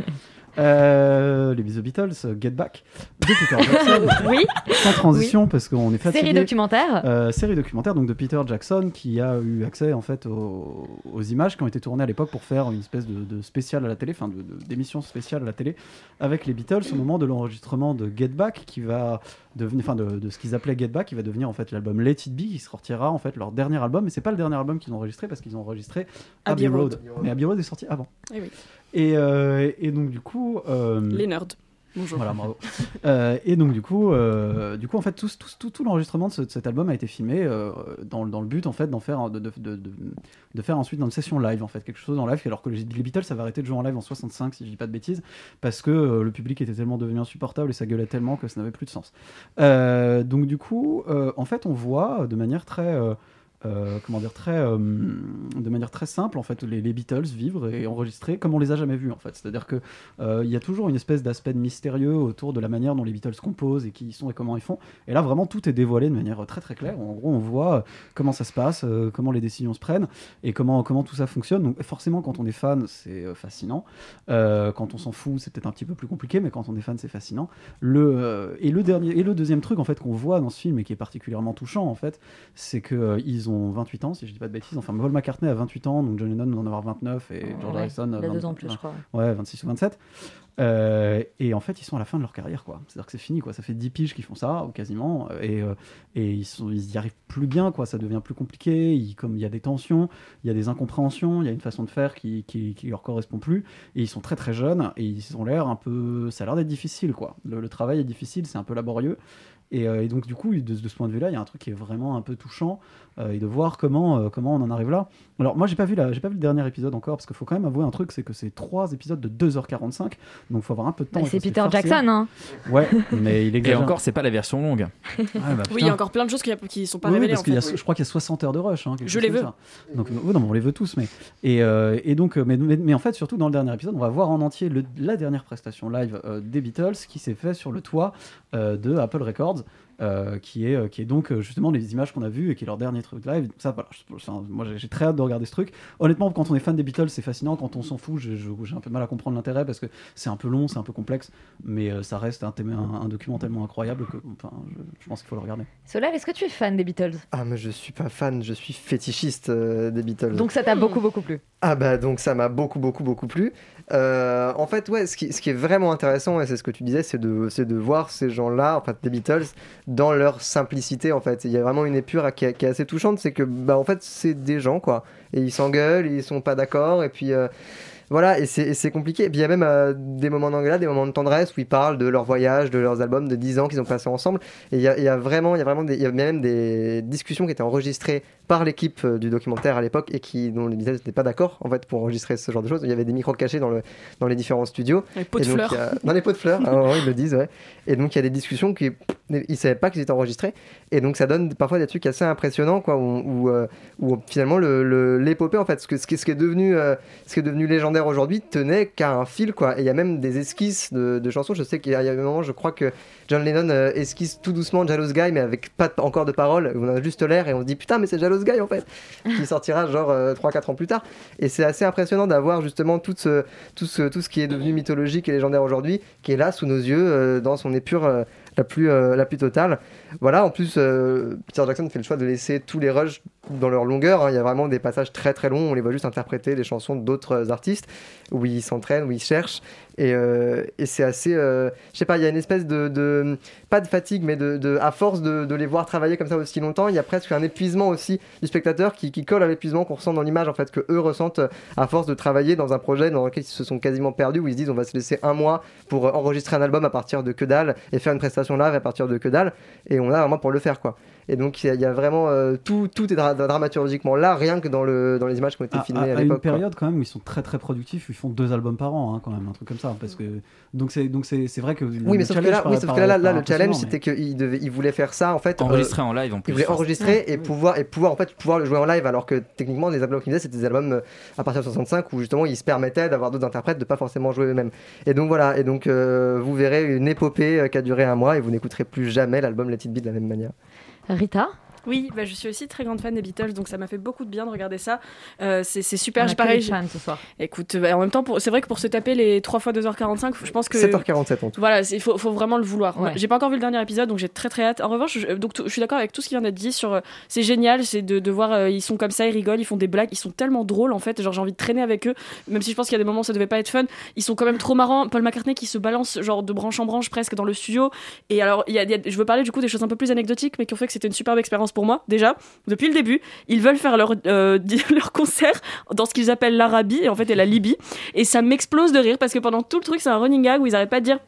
B: Euh, les The Beatles, Get Back, de Peter Jackson.
A: Oui.
B: Sans transition, parce qu'on est fatigué.
A: Série documentaire.
B: Euh, série documentaire donc de Peter Jackson qui a eu accès en fait aux, aux images qui ont été tournées à l'époque pour faire une espèce de, de spécial à la télé, enfin de- de- d'émission spéciale à la télé avec les Beatles au moment de l'enregistrement de Get Back qui va devenir, enfin de, de ce qu'ils appelaient Get Back, qui va devenir en fait l'album Let It Be qui sortira en fait leur dernier album, mais c'est pas le dernier album qu'ils ont enregistré parce qu'ils ont enregistré
W: Abbey
B: Abbey
W: Road.
B: Road. Mais Abbey Road est sorti avant.
W: Eh oui.
B: Et, euh, et donc du coup. euh,
W: Les nerds. Bonjour.
B: Voilà, bravo. Euh, et donc du coup, euh, du coup en fait tout, tout, tout, tout l'enregistrement de, ce- de cet album a été filmé euh, dans, dans le but en fait d'en faire de, de, de, faire ensuite dans une session live en fait quelque chose en live alors que les les Beatles avaient arrêté de jouer en live en 65 si je dis pas de bêtises parce que le public était tellement devenu insupportable et ça gueulait tellement que ça n'avait plus de sens. Donc du coup, en fait on voit de manière très euh, comment dire très euh, de manière très simple en fait les, les Beatles vivre et enregistrer comme on les a jamais vus en fait. C'est à dire que euh, il y a toujours une espèce d'aspect mystérieux autour de la manière dont les Beatles composent et qui ils sont et comment ils font. Et là vraiment tout est dévoilé de manière très très claire. En gros on voit comment ça se passe comment les décisions se prennent et comment comment tout ça fonctionne. Donc forcément quand on est fan c'est fascinant. Quand on s'en fout c'est peut-être un petit peu plus compliqué mais quand on est fan c'est fascinant. Le et le dernier et le deuxième truc en fait qu'on voit dans ce film et qui est particulièrement touchant en fait c'est que euh, ils ont 28 ans si je dis pas de bêtises. Enfin Paul McCartney a 28 ans donc John Lennon doit en avoir 29 et George
A: Ouais,
B: Harrison
A: il a deux
B: 20
A: ans plus, je crois.
B: ouais. 26 ou 27 Euh, et en fait ils sont à la fin de leur carrière quoi. C'est à dire que c'est fini quoi. Ça fait 10 piges qu'ils font ça ou quasiment. Et, euh, et ils sont ils y arrivent plus bien quoi. Ça devient plus compliqué. Ils, comme il y a des tensions il y a des incompréhensions il y a une façon de faire qui, qui, qui leur correspond plus. Et ils sont très très jeunes et ils ont l'air un peu ça a l'air d'être difficile quoi. Le, le travail est difficile c'est un peu laborieux et, euh, et donc du coup de, de ce point de vue là il y a un truc qui est vraiment un peu touchant euh, et de voir comment euh, comment on en arrive là alors moi j'ai pas vu la j'ai pas vu le dernier épisode encore parce qu'il faut quand même avouer un truc c'est que c'est trois épisodes de 2h45 donc faut avoir un peu de temps
A: Bah,
B: il
A: c'est Peter. Jackson, hein.
B: ouais mais il
D: Et
B: exagère
D: encore, c'est pas la version longue.
B: Ouais, bah,
W: Oui, il y a encore plein de choses qui, qui sont pas
B: Oui,
W: révélées
B: parce
W: en
B: qu'il y a,
W: oui.
B: je crois qu'il y a 60 heures de rush. hein,
W: Je les veux.
B: ça. Donc, oui, non, mais on les veut tous, mais et, euh, et donc, mais, mais, mais en fait, surtout dans le dernier épisode, on va voir en entier le- la dernière prestation live euh, des Beatles qui s'est fait sur le toit euh, de Apple Records. Euh, qui, est, euh, qui est donc euh, justement les images qu'on a vues et qui est leur dernier truc live. Ça, voilà, je- c'est un- moi j'ai très hâte de regarder ce truc. Honnêtement, quand on est fan des Beatles, c'est fascinant. Quand on s'en fout, j'ai un peu mal à comprendre l'intérêt parce que c'est un peu long, c'est un peu complexe, mais euh, ça reste un, thème- un, un document tellement incroyable que enfin, je, je pense qu'il faut le regarder.
A: Solal, est-ce que tu es fan des Beatles?
I: Ah, mais je suis pas fan, je suis fétichiste euh, des Beatles.
A: Donc ça t'a beaucoup, beaucoup plu.
I: Ah bah donc ça m'a beaucoup beaucoup beaucoup plu. Euh, en fait ouais, ce qui, est vraiment intéressant et c'est ce que tu disais, c'est de, de voir ces gens-là, en fait des Beatles, dans leur simplicité en fait. Il y a vraiment une épure qui est assez touchante, c'est que bah en fait c'est des gens quoi, et ils s'engueulent, ils sont pas d'accord et puis euh, voilà, et c'est compliqué. Et puis il y a même euh, des moments d'engueulade, des moments de tendresse où ils parlent de leur voyage, de leurs albums de 10 ans qu'ils ont passé ensemble. Et il y a, il y a vraiment, il y a vraiment des, il y a même des discussions qui étaient enregistrées par l'équipe euh, du documentaire à l'époque et qui, dont les Beatles n'étaient pas d'accord en fait pour enregistrer ce genre de choses. Il y avait des micros cachés dans, le, dans les différents studios.
G: Les pots de
I: donc,
G: fleurs.
I: a- Dans les pots de fleurs, ah, ouais, ils le disent, ouais. Et donc il y a des discussions qui, ils savaient pas qu'ils étaient enregistrés. Et donc ça donne parfois des trucs assez impressionnants, quoi, où, où, euh, où, finalement le- le- l'épopée, en fait, ce, que, ce, qui, est devenu, euh, ce qui est devenu légendaire aujourd'hui, tenait qu'à un fil, quoi. Et il y a même des esquisses de, de chansons. Je sais qu'il y a un moment, je crois que John Lennon euh, esquisse tout doucement Jealous Guy, mais avec pas encore de paroles. On a juste l'air et on se dit putain, mais c'est Jealous Guy en fait, qui sortira genre 3-4 ans plus tard. Et c'est assez impressionnant d'avoir justement tout ce, tout, ce, tout ce qui est devenu mythologique et légendaire aujourd'hui, qui est là sous nos yeux, euh, dans son épure euh, la, plus, euh, la plus totale. Voilà, en plus, euh, Peter Jackson fait le choix de laisser tous les rushs dans leur longueur. hein. Il y a vraiment des passages très très longs, on les voit juste interpréter les chansons d'autres artistes, où ils s'entraînent, où ils cherchent. Et, euh, et c'est assez. euh, je sais pas, il y a une espèce de. pas de fatigue, mais de, à force de, les voir travailler comme ça aussi longtemps, il y a presque un épuisement aussi du spectateur qui, colle à l'épuisement qu'on ressent dans l'image, en fait, que eux ressentent à force de travailler dans un projet dans lequel ils se sont quasiment perdus, où ils se disent on va se laisser un mois pour euh, enregistrer un album à partir de que dalle et faire une prestation live à partir de que dalle. On a un mois pour le faire, quoi. Et donc il y, a- il y a vraiment. euh, tout, tout est dra- dramaturgiquement là, rien que dans, le, dans les images qui ont été
B: À,
I: filmées
B: à-
I: à,
B: à une
I: l'époque. quoi.
B: période quand même où ils sont très très productifs, ils font deux albums par an hein, quand même, un truc comme ça. Parce que donc c'est donc c'est c'est vrai que
I: Oui, mais sauf que
B: challenge
I: là, oui, sauf que là, là, le challenge, c'était qu'il devait, il voulait faire ça en fait.
D: Enregistrer
I: euh,
D: en live en plus.
I: Il voulait
D: Enfin,
I: enregistrer et pouvoir et pouvoir en fait pouvoir le jouer en live, alors que techniquement les albums qu'il faisait c'était des albums euh, à partir de 65 où justement ils se permettaient d'avoir d'autres interprètes de pas forcément jouer eux-mêmes. Et donc voilà, et donc euh, vous verrez une épopée qui a duré un mois et vous n'écouterez plus jamais l'album Let It Be de la même manière.
A: Rita
G: Oui, bah, je suis aussi très grande fan des Beatles, donc ça m'a fait beaucoup de bien de regarder ça. Euh, c'est c'est super. J'ai- pareil,
A: fans ce soir.
G: Écoute, bah, en même temps, pour- c'est vrai que pour se taper les 3 fois 2h45, je pense que.
I: 7h47 en tout.
G: Voilà, il faut, faut vraiment le vouloir.
A: Ouais.
G: J'ai pas encore vu le dernier épisode, donc j'ai très très hâte. En revanche, je, donc, tout- je suis d'accord avec tout ce qui vient d'être dit sur. euh, c'est génial, c'est de, de voir, euh, ils sont comme ça, ils rigolent, ils font des blagues, ils sont tellement drôles en fait. Genre, j'ai envie de traîner avec eux, même si je pense qu'il y a des moments où ça devait pas être fun. Ils sont quand même trop marrants. Paul McCartney qui se balance, genre, de branche en branche presque dans le studio. Et alors, il y a, y a- je veux parler du coup des choses un peu plus anecdotiques, mais qui ont fait que c'était une superbe expérience pour moi. Déjà, depuis le début, ils veulent faire leur, euh, leur concert dans ce qu'ils appellent l'Arabie, et en fait, et la Libye. Et ça m'explose de rire parce que pendant tout le truc, c'est un running gag où ils arrêtent pas de dire.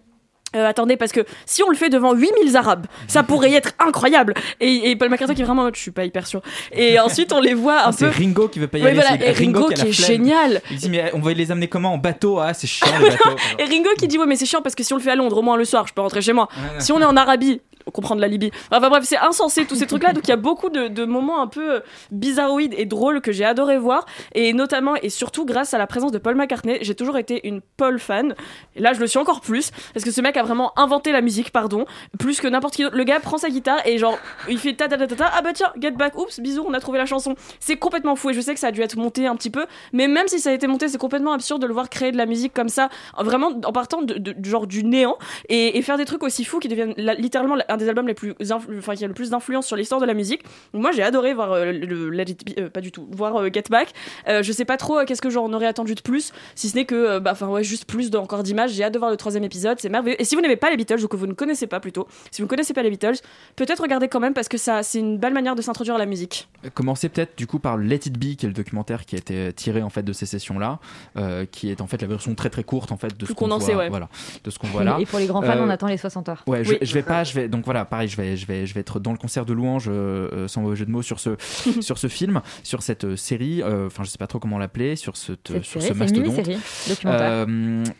G: Euh, attendez, parce que si on le fait devant 8000 Arabes, ça pourrait être incroyable. Et, et Paul McCartney qui est vraiment en mode, je suis pas hyper sûr. Et ensuite, on les voit un
D: Ah, c'est
G: peu.
D: Ringo qui veut pas y
G: Ouais,
D: aller.
G: voilà,
D: c'est
G: et Ringo qui est génial.
D: Il dit mais on va les amener comment? En bateau? Ah c'est chiant les bateaux.
G: Et Ringo qui dit ouais mais c'est chiant parce que si on le fait à Londres au moins le soir je peux rentrer chez moi. Si on est en Arabie on comprend de la Libye. Enfin bref c'est insensé tous ces trucs là donc il y a beaucoup de, moments un peu euh, bizarroïdes et drôles que j'ai adoré voir. Et notamment et surtout grâce à la présence de Paul McCartney j'ai toujours été une Paul fan. Là je le suis encore plus parce que ce mec a vraiment inventé la musique pardon plus que n'importe qui d'autre. Le gars prend sa guitare et genre il fait ta ta ta ta ta. Ah bah tiens get back. Oups bisous on a trouvé la chanson. C'est complètement fou et je sais que ça a dû être monté un petit peu. Mais même si ça a été monté c'est complètement absurde de le voir créer de la musique comme ça vraiment en partant de, genre du néant et, faire des trucs aussi fous qui deviennent littéralement un des albums les plus enfin qui a le plus d'influence sur l'histoire de la musique Donc moi j'ai adoré voir euh, le Let It Be- euh, pas du tout voir euh, Get Back Euh, je sais pas trop euh, qu'est-ce que j'en aurais attendu de plus si ce n'est que euh, bah enfin ouais juste plus de, encore d'images j'ai hâte de voir le troisième épisode c'est merveilleux et si vous n'aimez pas les Beatles ou que vous ne connaissez pas plutôt si vous ne connaissez pas les Beatles peut-être regardez quand même parce que ça c'est une belle manière de s'introduire à la musique
D: Commencer peut-être du coup par Let It Be, qui est le documentaire qui a été tiré en fait de ces sessions-là, euh, qui est en fait la version très très courte en fait de
G: Plus
D: ce qu'on voit,
G: ouais.
D: voilà, de ce qu'on voit là.
A: Et pour les grands fans,
D: Euh,
A: on attend les 60 heures.
D: Ouais, je, je vais pas, je vais donc voilà, pareil, je vais, je vais, je vais être dans le concert de louanges, euh, euh, sans mauvais jeu de mots, sur ce, sur ce film, sur cette euh, série. euh, Enfin, je sais pas trop comment l'appeler, sur ce,
A: Cette
D: sur
A: série,
D: ce mastodonte.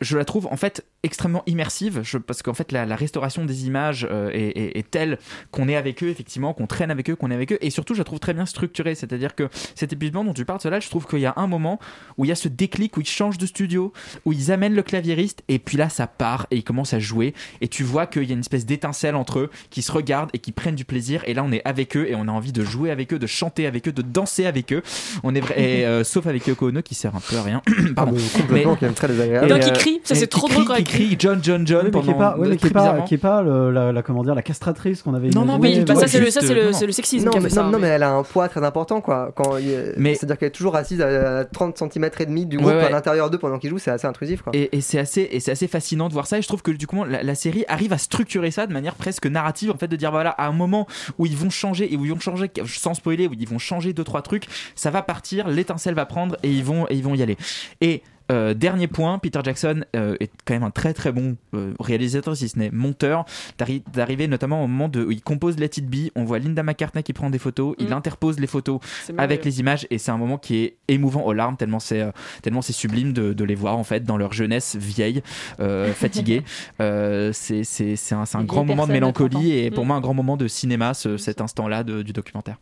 D: je la trouve en fait extrêmement immersive, je, parce qu'en fait la, la restauration des images est, est- est telle qu'on est avec eux effectivement, qu'on traîne avec eux, qu'on est avec eux, et surtout je la trouve très bien structurée. C'est-à-dire que cet épuisement dont tu parles, cela, je trouve qu'il y a un moment où il y a ce déclic où ils changent de studio, où ils amènent le claviériste, et puis là ça part et ils commencent à jouer, et tu vois qu'il y a une espèce d'étincelle entre eux, qui se regardent et qui prennent du plaisir. Et là, on est avec eux et on a envie de jouer avec eux, de chanter avec eux, de danser avec eux. On est vrai, et, euh, sauf avec Yoko Ono qui sert un peu à rien. Pardon.
I: Ah, mais complètement, qui est très désagréable.
D: et,
I: Donc,
D: euh,
I: il crie, ça,
D: mais
I: c'est trop drôle quand il
D: qui crie John, John, John
B: mais qui est
D: pendant
B: pas, ouais, mais qui est pas, qui est pas le- la, la- comment dire, la castratrice qu'on avait
D: Non, non, mais
W: bah, ça, c'est le, ça,
D: juste,
W: c'est le, c'est le sexisme
I: Non, mais,
W: ça.
I: non,
W: mais-
I: mais elle a un poids très important, quoi. Quand
D: Mais-
I: C'est-à-dire qu'elle est toujours assise à 30 cm et demi du groupe à l'intérieur d'eux pendant qu'ils jouent, c'est assez intrusif, quoi.
D: Et, c'est assez, et c'est assez fascinant de voir ça. Et je trouve que du coup, la, la série arrive à structurer ça de manière presque narrative, en fait, de dire voilà, à un moment où ils vont changer et où ils vont changer, sans spoiler, où ils vont changer deux trois trucs, ça va partir, l'étincelle va prendre et ils vont, et ils vont y aller. Et euh, dernier point, Peter Jackson euh, est quand même un très très bon euh, réalisateur, si ce n'est monteur, d'arri- d'arriver notamment au moment de, où il compose Let It Be, on voit Linda McCartney qui prend des photos, il
W: Mm.
D: interpose les photos avec les images et c'est un moment qui est émouvant aux larmes tellement c'est tellement c'est sublime de, de les voir en fait dans leur jeunesse vieille, fatiguée. C'est c'est c'est un, un grand moment de
A: personnes de 30
D: mélancolie
A: ans.
D: et pour
A: Mm.
D: moi un grand moment de cinéma ce- cet instant-là de- du documentaire.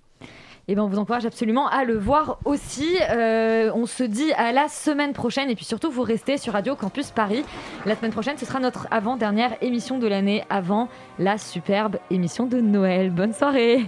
A: Et ben on vous encourage absolument à le voir aussi. Euh, on se dit à la semaine prochaine et puis surtout vous restez sur Radio Campus Paris. La semaine prochaine ce sera notre avant-dernière émission de l'année avant la superbe émission de Noël. Bonne soirée